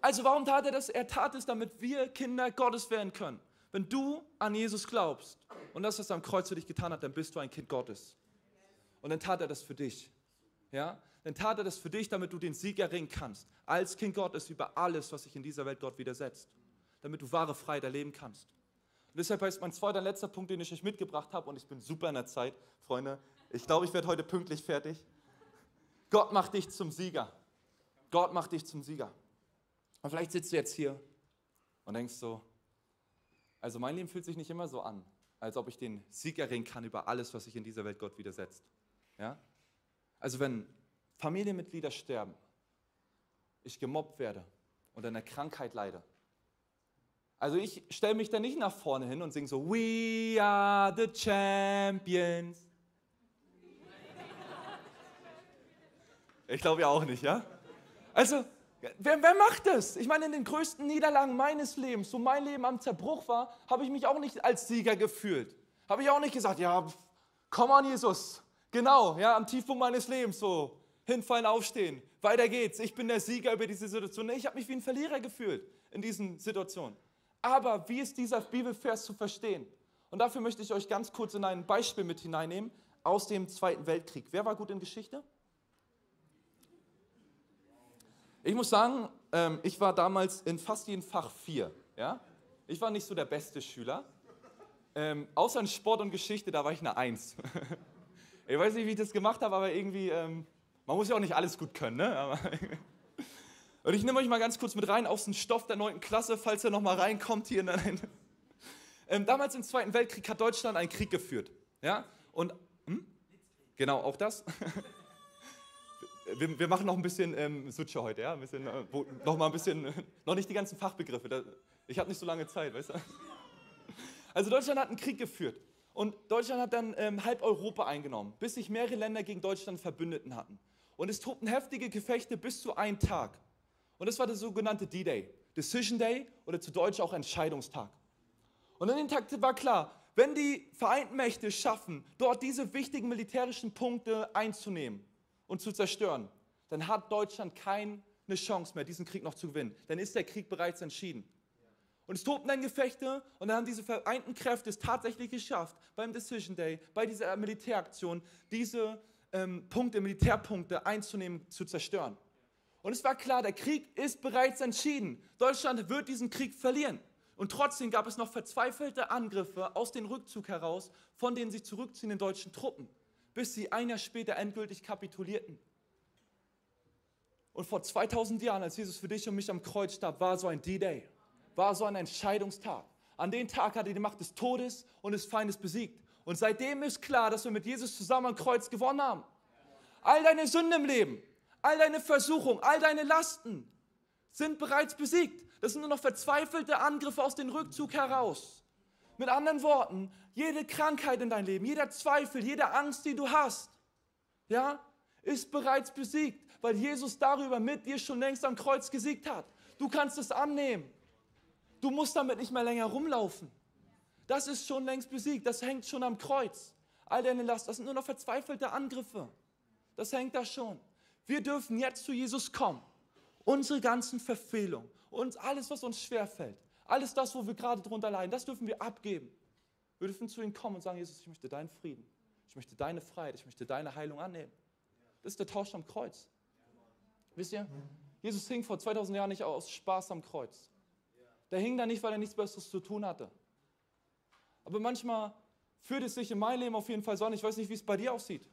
Also warum tat er das? Er tat es, damit wir Kinder Gottes werden können. Wenn du an Jesus glaubst und das, was er am Kreuz für dich getan hat, dann bist du ein Kind Gottes. Und dann tat er das für dich. Ja? Dann tat er das für dich, damit du den Sieg erringen kannst. Als Kind Gottes über alles, was sich in dieser Welt Gott widersetzt. Damit du wahre Freiheit erleben kannst. Deshalb heißt mein zweiter und letzter Punkt, den ich euch mitgebracht habe, und ich bin super in der Zeit, Freunde. Ich glaube, ich werde heute pünktlich fertig. Gott macht dich zum Sieger. Gott macht dich zum Sieger. Und vielleicht sitzt du jetzt hier und denkst so, also mein Leben fühlt sich nicht immer so an, als ob ich den Sieg erringen kann über alles, was sich in dieser Welt Gott widersetzt. Ja? Also wenn Familienmitglieder sterben, ich gemobbt werde und an einer Krankheit leide, also ich stelle mich da nicht nach vorne hin und singe so, We are the champions. Ich glaube ja auch nicht, ja? Also, wer, wer macht das? Ich meine, in den größten Niederlagen meines Lebens, wo mein Leben am Zerbruch war, habe ich mich auch nicht als Sieger gefühlt. Habe ich auch nicht gesagt, ja, komm an, Jesus. Genau, ja, am Tiefpunkt meines Lebens, so, hinfallen, aufstehen, weiter geht's. Ich bin der Sieger über diese Situation. Ich habe mich wie ein Verlierer gefühlt in diesen Situationen. Aber wie ist dieser Bibelvers zu verstehen? Und dafür möchte ich euch ganz kurz in ein Beispiel mit hineinnehmen aus dem Zweiten Weltkrieg. Wer war gut in Geschichte? Ich muss sagen, ähm, ich war damals in fast jedem Fach vier. Ja? Ich war nicht so der beste Schüler. Ähm, außer in Sport und Geschichte, da war ich eine Eins. (laughs) ich weiß nicht, wie ich das gemacht habe, aber irgendwie, ähm, man muss ja auch nicht alles gut können. Ne? (laughs) und ich nehme euch mal ganz kurz mit rein aus dem Stoff der 9. Klasse, falls ihr noch mal reinkommt hier in (laughs) ähm, damals im Zweiten Weltkrieg hat Deutschland einen Krieg geführt. Ja? Und, hm? Genau, auch das. (laughs) wir, wir, machen noch ein bisschen ähm, Sutsche heute, ja? Ein bisschen, äh, wo, noch mal ein bisschen, (laughs) noch nicht die ganzen Fachbegriffe. Da, ich habe nicht so lange Zeit, weißt du? Also Deutschland hat einen Krieg geführt. Und Deutschland hat dann ähm, halb Europa eingenommen, bis sich mehrere Länder gegen Deutschland Verbündeten hatten. Und es tobten heftige Gefechte bis zu einem Tag. Und das war der sogenannte D-Day, Decision Day oder zu Deutsch auch Entscheidungstag. Und an dem Tag war klar, wenn die Vereinten Mächte schaffen, dort diese wichtigen militärischen Punkte einzunehmen und zu zerstören, dann hat Deutschland keine Chance mehr, diesen Krieg noch zu gewinnen. Dann ist der Krieg bereits entschieden. Und es tobten dann Gefechte und dann haben diese vereinten Kräfte es tatsächlich geschafft, beim Decision Day, bei dieser Militäraktion, diese ähm, Punkte, Militärpunkte einzunehmen, zu zerstören. Und es war klar, der Krieg ist bereits entschieden. Deutschland wird diesen Krieg verlieren. Und trotzdem gab es noch verzweifelte Angriffe aus dem Rückzug heraus von den sich zurückziehenden deutschen Truppen, bis sie ein Jahr später endgültig kapitulierten. Und vor 2000 Jahren, als Jesus für dich und mich am Kreuz starb, war so ein D-Day, war so ein Entscheidungstag. An dem Tag hat er die Macht des Todes und des Feindes besiegt. Und seitdem ist klar, dass wir mit Jesus zusammen am Kreuz gewonnen haben. All deine Sünden im Leben, all deine Versuchungen, all deine Lasten sind bereits besiegt. Das sind nur noch verzweifelte Angriffe aus dem Rückzug heraus. Mit anderen Worten, jede Krankheit in deinem Leben, jeder Zweifel, jede Angst, die du hast, ja, ist bereits besiegt, weil Jesus darüber mit dir schon längst am Kreuz gesiegt hat. Du kannst es annehmen. Du musst damit nicht mehr länger rumlaufen. Das ist schon längst besiegt. Das hängt schon am Kreuz. All deine Last, das sind nur noch verzweifelte Angriffe. Das hängt da schon. Wir dürfen jetzt zu Jesus kommen. Unsere ganzen Verfehlungen, uns alles, was uns schwerfällt, alles das, wo wir gerade drunter leiden, das dürfen wir abgeben. Wir dürfen zu ihm kommen und sagen, Jesus, ich möchte deinen Frieden, ich möchte deine Freiheit, ich möchte deine Heilung annehmen. Das ist der Tausch am Kreuz. Wisst ihr, Jesus hing vor 2000 Jahren nicht aus Spaß am Kreuz. Der hing da nicht, weil er nichts Besseres zu tun hatte. Aber manchmal führt es sich in meinem Leben auf jeden Fall so an. Ich weiß nicht, wie es bei dir aussieht.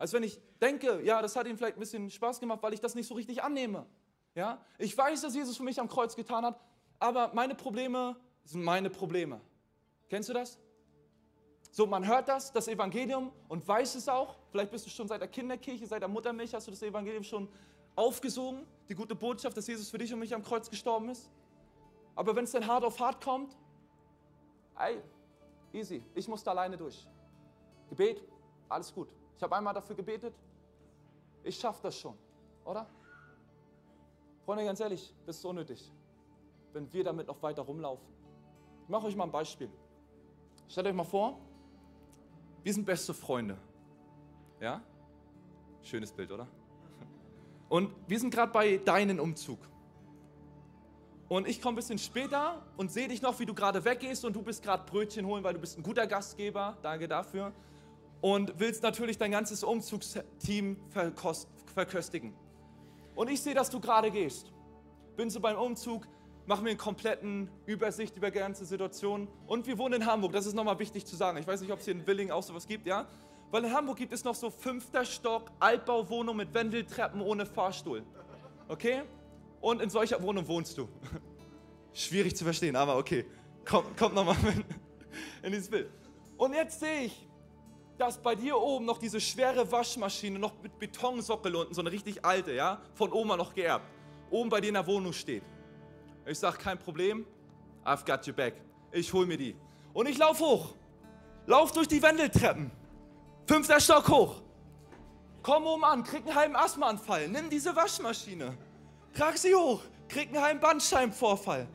Als wenn ich denke, ja, das hat ihm vielleicht ein bisschen Spaß gemacht, weil ich das nicht so richtig annehme. Ja? Ich weiß, dass Jesus für mich am Kreuz getan hat, aber meine Probleme sind meine Probleme. Kennst du das? So, man hört das, das Evangelium und weiß es auch. Vielleicht bist du schon seit der Kinderkirche, seit der Muttermilch, hast du das Evangelium schon aufgesogen, die gute Botschaft, dass Jesus für dich und mich am Kreuz gestorben ist. Aber wenn es dann hart auf hart kommt, ey, easy, ich muss da alleine durch. Gebet, alles gut. Ich habe einmal dafür gebetet, ich schaffe das schon, oder? Freunde, ganz ehrlich, das ist unnötig, wenn wir damit noch weiter rumlaufen. Ich mache euch mal ein Beispiel. Stellt euch mal vor, wir sind beste Freunde. Ja? Schönes Bild, oder? Und wir sind gerade bei deinem Umzug. Und ich komme ein bisschen später und sehe dich noch, wie du gerade weggehst und du bist gerade Brötchen holen, weil du bist ein guter Gastgeber. Danke dafür. Und willst natürlich dein ganzes Umzugsteam verköstigen. Und ich sehe, dass du gerade gehst. Bin so beim Umzug, mache mir einen kompletten Übersicht über die ganze Situation. Und wir wohnen in Hamburg, das ist nochmal wichtig zu sagen. Ich weiß nicht, ob es hier in Willingen auch sowas gibt, ja? Weil in Hamburg gibt es noch so fünfter Stock, Altbauwohnung mit Wendeltreppen ohne Fahrstuhl. Okay? Und in solcher Wohnung wohnst du. (laughs) Schwierig zu verstehen, aber okay. Komm, kommt nochmal in dieses Bild. Und jetzt sehe ich, dass bei dir oben noch diese schwere Waschmaschine, noch mit Betonsockel unten, so eine richtig alte, ja, von Oma noch geerbt, oben bei dir in der Wohnung steht. Ich sage, kein Problem, I've got your back. Ich hol mir die. Und ich lauf hoch. Lauf durch die Wendeltreppen. Fünfter Stock hoch. Komm oben an, krieg einen halben Asthmaanfall. Nimm diese Waschmaschine. Trag sie hoch. Krieg einen halben Bandscheibenvorfall.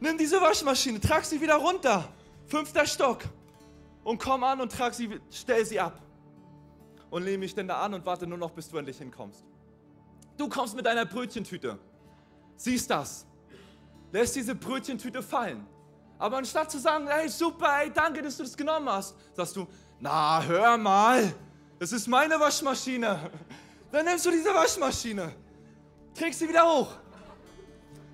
Nimm diese Waschmaschine, trag sie wieder runter. Fünfter Stock und komm an und trag sie, stell sie ab. Und lehne mich denn da an und warte nur noch, bis du endlich hinkommst. Du kommst mit deiner Brötchentüte, siehst das, lässt diese Brötchentüte fallen, Aber anstatt zu sagen, hey, super, hey, danke, dass du das genommen hast, sagst du, na, hör mal, das ist meine Waschmaschine. Dann nimmst du diese Waschmaschine, trägst sie wieder hoch.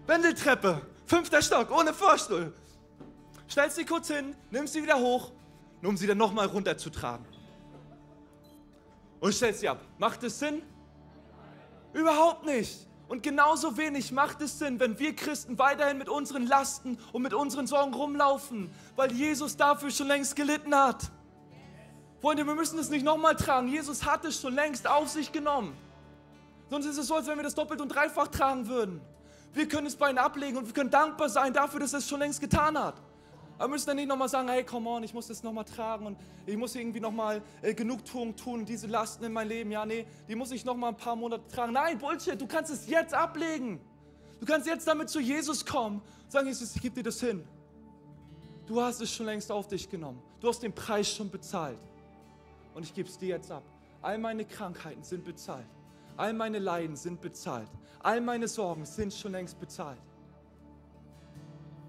Wendeltreppe, fünfter Stock, ohne Vorstuhl. Stellst sie kurz hin, nimmst sie wieder hoch, nur um sie dann nochmal runterzutragen. Und stellst sie ab. Macht es Sinn? Überhaupt nicht. Und genauso wenig macht es Sinn, wenn wir Christen weiterhin mit unseren Lasten und mit unseren Sorgen rumlaufen, weil Jesus dafür schon längst gelitten hat. Freunde, wir müssen es nicht nochmal tragen. Jesus hat es schon längst auf sich genommen. Sonst ist es so, als wenn wir das doppelt und dreifach tragen würden. Wir können es bei ihm ablegen und wir können dankbar sein dafür, dass er es schon längst getan hat. Aber wir müssen dann nicht nochmal sagen, hey, come on, ich muss das nochmal tragen und ich muss irgendwie nochmal äh, Genugtuung tun, diese Lasten in mein Leben. Ja, nee, die muss ich nochmal ein paar Monate tragen. Nein, Bullshit, du kannst es jetzt ablegen. Du kannst jetzt damit zu Jesus kommen und sagen, Jesus, ich gebe dir das hin. Du hast es schon längst auf dich genommen. Du hast den Preis schon bezahlt. Und ich gebe es dir jetzt ab. All meine Krankheiten sind bezahlt. All meine Leiden sind bezahlt. All meine Sorgen sind schon längst bezahlt.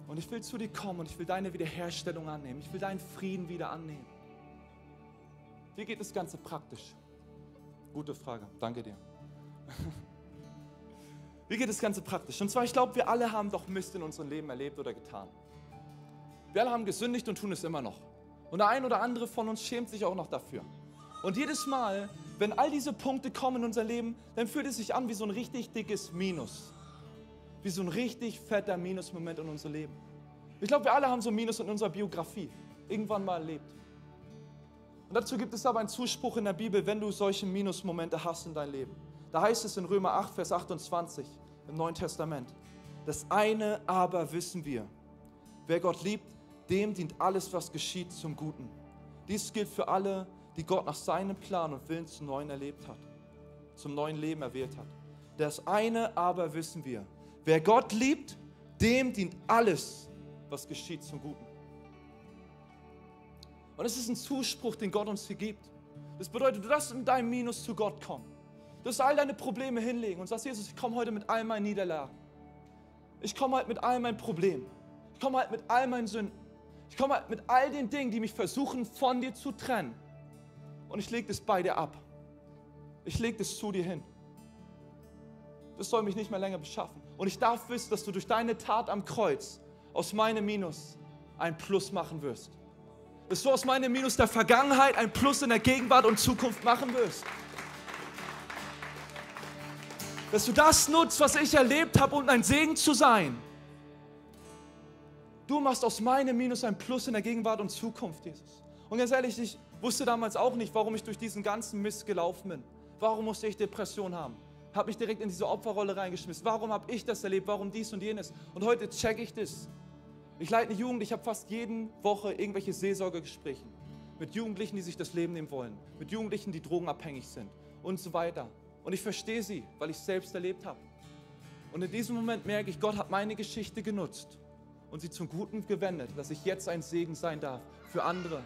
Und ich will zu dir kommen und ich will deine Wiederherstellung annehmen. Ich will deinen Frieden wieder annehmen. Wie geht das Ganze praktisch? Gute Frage, danke dir. (laughs) Wie geht das Ganze praktisch? Und zwar, ich glaube, wir alle haben doch Mist in unserem Leben erlebt oder getan. Wir alle haben gesündigt und tun es immer noch. Und der ein oder andere von uns schämt sich auch noch dafür. Und jedes Mal, wenn all diese Punkte kommen in unser Leben, dann fühlt es sich an wie so ein richtig dickes Minus wie so ein richtig fetter Minusmoment in unser Leben. Ich glaube, wir alle haben so Minus in unserer Biografie irgendwann mal erlebt. Und dazu gibt es aber einen Zuspruch in der Bibel, wenn du solche Minusmomente hast in deinem Leben. Da heißt es in Römer 8, Vers 28 im Neuen Testament. Das eine aber wissen wir. Wer Gott liebt, dem dient alles, was geschieht, zum Guten. Dies gilt für alle, die Gott nach seinem Plan und Willen zum neuen erlebt hat, zum neuen Leben erwählt hat. Das eine aber wissen wir. Wer Gott liebt, dem dient alles, was geschieht, zum Guten. Und es ist ein Zuspruch, den Gott uns hier gibt. Das bedeutet, du darfst in deinem Minus zu Gott kommen. Du darfst all deine Probleme hinlegen und sagst, Jesus, ich komme heute mit all meinen Niederlagen. Ich komme halt mit all meinen Problemen. Ich komme halt mit all meinen Sünden. Ich komme halt mit all den Dingen, die mich versuchen, von dir zu trennen. Und ich lege das bei dir ab. Ich lege das zu dir hin. Das soll mich nicht mehr länger beschaffen. Und ich darf wissen, dass du durch deine Tat am Kreuz aus meinem Minus ein Plus machen wirst. Dass du aus meinem Minus der Vergangenheit ein Plus in der Gegenwart und Zukunft machen wirst. Dass du das nutzt, was ich erlebt habe, um ein Segen zu sein. Du machst aus meinem Minus ein Plus in der Gegenwart und Zukunft, Jesus. Und ganz ehrlich, ich wusste damals auch nicht, warum ich durch diesen ganzen Mist gelaufen bin. Warum musste ich Depression haben? Habe mich direkt in diese Opferrolle reingeschmissen. Warum habe ich das erlebt? Warum dies und jenes? Und heute checke ich das. Ich leite eine Jugend, ich habe fast jede Woche irgendwelche Seelsorgegespräche mit Jugendlichen, die sich das Leben nehmen wollen, mit Jugendlichen, die drogenabhängig sind und so weiter. Und ich verstehe sie, weil ich es selbst erlebt habe. Und in diesem Moment merke ich, Gott hat meine Geschichte genutzt und sie zum Guten gewendet, dass ich jetzt ein Segen sein darf für andere.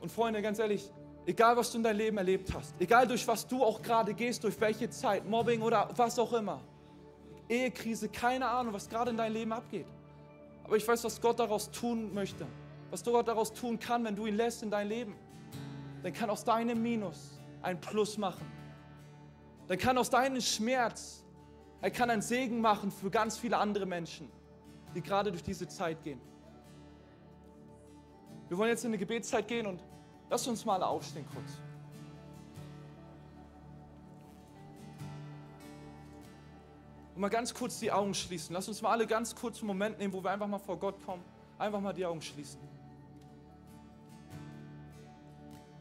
Und Freunde, ganz ehrlich, Egal, was du in deinem Leben erlebt hast, egal durch was du auch gerade gehst, durch welche Zeit, Mobbing oder was auch immer, Ehekrise, keine Ahnung, was gerade in deinem Leben abgeht. Aber ich weiß, was Gott daraus tun möchte, was Gott daraus tun kann, wenn du ihn lässt in dein Leben. Dann kann aus deinem Minus ein Plus machen. Dann kann aus deinem Schmerz, er kann einen Segen machen für ganz viele andere Menschen, die gerade durch diese Zeit gehen. Wir wollen jetzt in eine Gebetszeit gehen und Lass uns mal aufstehen kurz. Und mal ganz kurz die Augen schließen. Lass uns mal alle ganz kurz einen Moment nehmen, wo wir einfach mal vor Gott kommen. Einfach mal die Augen schließen.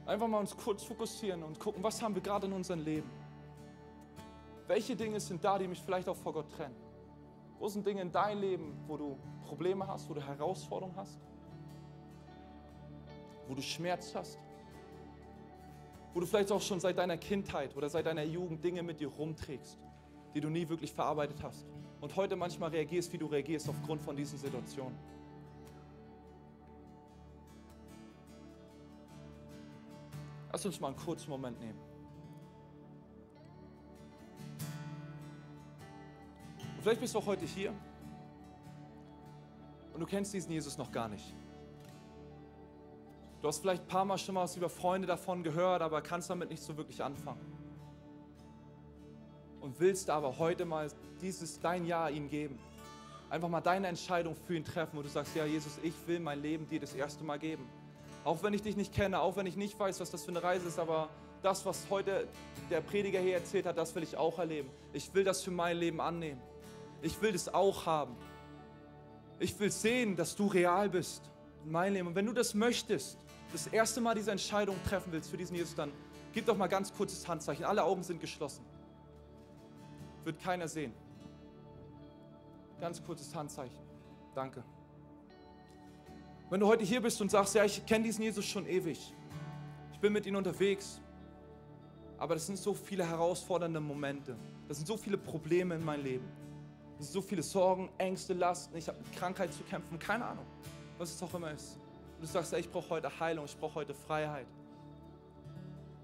Einfach mal uns kurz fokussieren und gucken, was haben wir gerade in unserem Leben. Welche Dinge sind da, die mich vielleicht auch vor Gott trennen? Wo sind Dinge in deinem Leben, wo du Probleme hast, wo du Herausforderungen hast? Wo du Schmerz hast, wo du vielleicht auch schon seit deiner Kindheit oder seit deiner Jugend Dinge mit dir rumträgst, die du nie wirklich verarbeitet hast und heute manchmal reagierst, wie du reagierst aufgrund von diesen Situationen. Lass uns mal einen kurzen Moment nehmen. Und vielleicht bist du auch heute hier und du kennst diesen Jesus noch gar nicht. Du hast vielleicht ein paar Mal schon mal was über Freunde davon gehört, aber kannst damit nicht so wirklich anfangen. Und willst aber heute mal dieses dein Ja ihm geben. Einfach mal deine Entscheidung für ihn treffen, wo du sagst, ja Jesus, ich will mein Leben dir das erste Mal geben. Auch wenn ich dich nicht kenne, auch wenn ich nicht weiß, was das für eine Reise ist, aber das, was heute der Prediger hier erzählt hat, das will ich auch erleben. Ich will das für mein Leben annehmen. Ich will das auch haben. Ich will sehen, dass du real bist in meinem Leben. Und wenn du das möchtest, das erste Mal diese Entscheidung treffen willst für diesen Jesus, dann gib doch mal ganz kurzes Handzeichen. Alle Augen sind geschlossen. Wird keiner sehen. Ganz kurzes Handzeichen. Danke. Wenn du heute hier bist und sagst, ja, ich kenne diesen Jesus schon ewig. Ich bin mit ihm unterwegs. Aber das sind so viele herausfordernde Momente. Das sind so viele Probleme in meinem Leben. Das sind so viele Sorgen, Ängste, Lasten. Ich habe mit Krankheit zu kämpfen. Keine Ahnung, was es auch immer ist. Und du sagst, ich brauche heute Heilung, ich brauche heute Freiheit.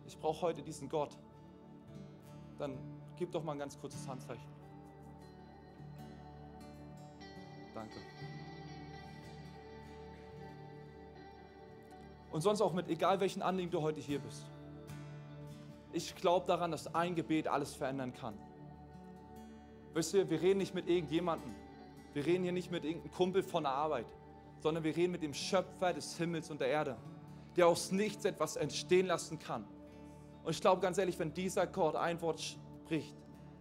Ich brauche heute diesen Gott. Dann gib doch mal ein ganz kurzes Handzeichen. Danke. Und sonst auch mit egal welchen Anliegen du heute hier bist. Ich glaube daran, dass ein Gebet alles verändern kann. Wisst ihr, wir reden nicht mit irgendjemandem. Wir reden hier nicht mit irgendeinem Kumpel von der Arbeit, sondern wir reden mit dem Schöpfer des Himmels und der Erde, der aus nichts etwas entstehen lassen kann. Und ich glaube ganz ehrlich, wenn dieser Gott ein Wort spricht,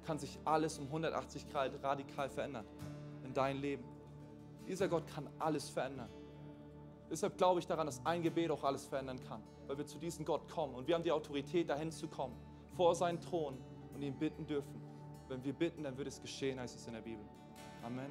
kann sich alles um 180 Grad radikal verändern in dein Leben. Dieser Gott kann alles verändern. Deshalb glaube ich daran, dass ein Gebet auch alles verändern kann, weil wir zu diesem Gott kommen und wir haben die Autorität, dahin zu kommen, vor seinen Thron und ihn bitten dürfen. Wenn wir bitten, dann wird es geschehen, heißt es in der Bibel. Amen.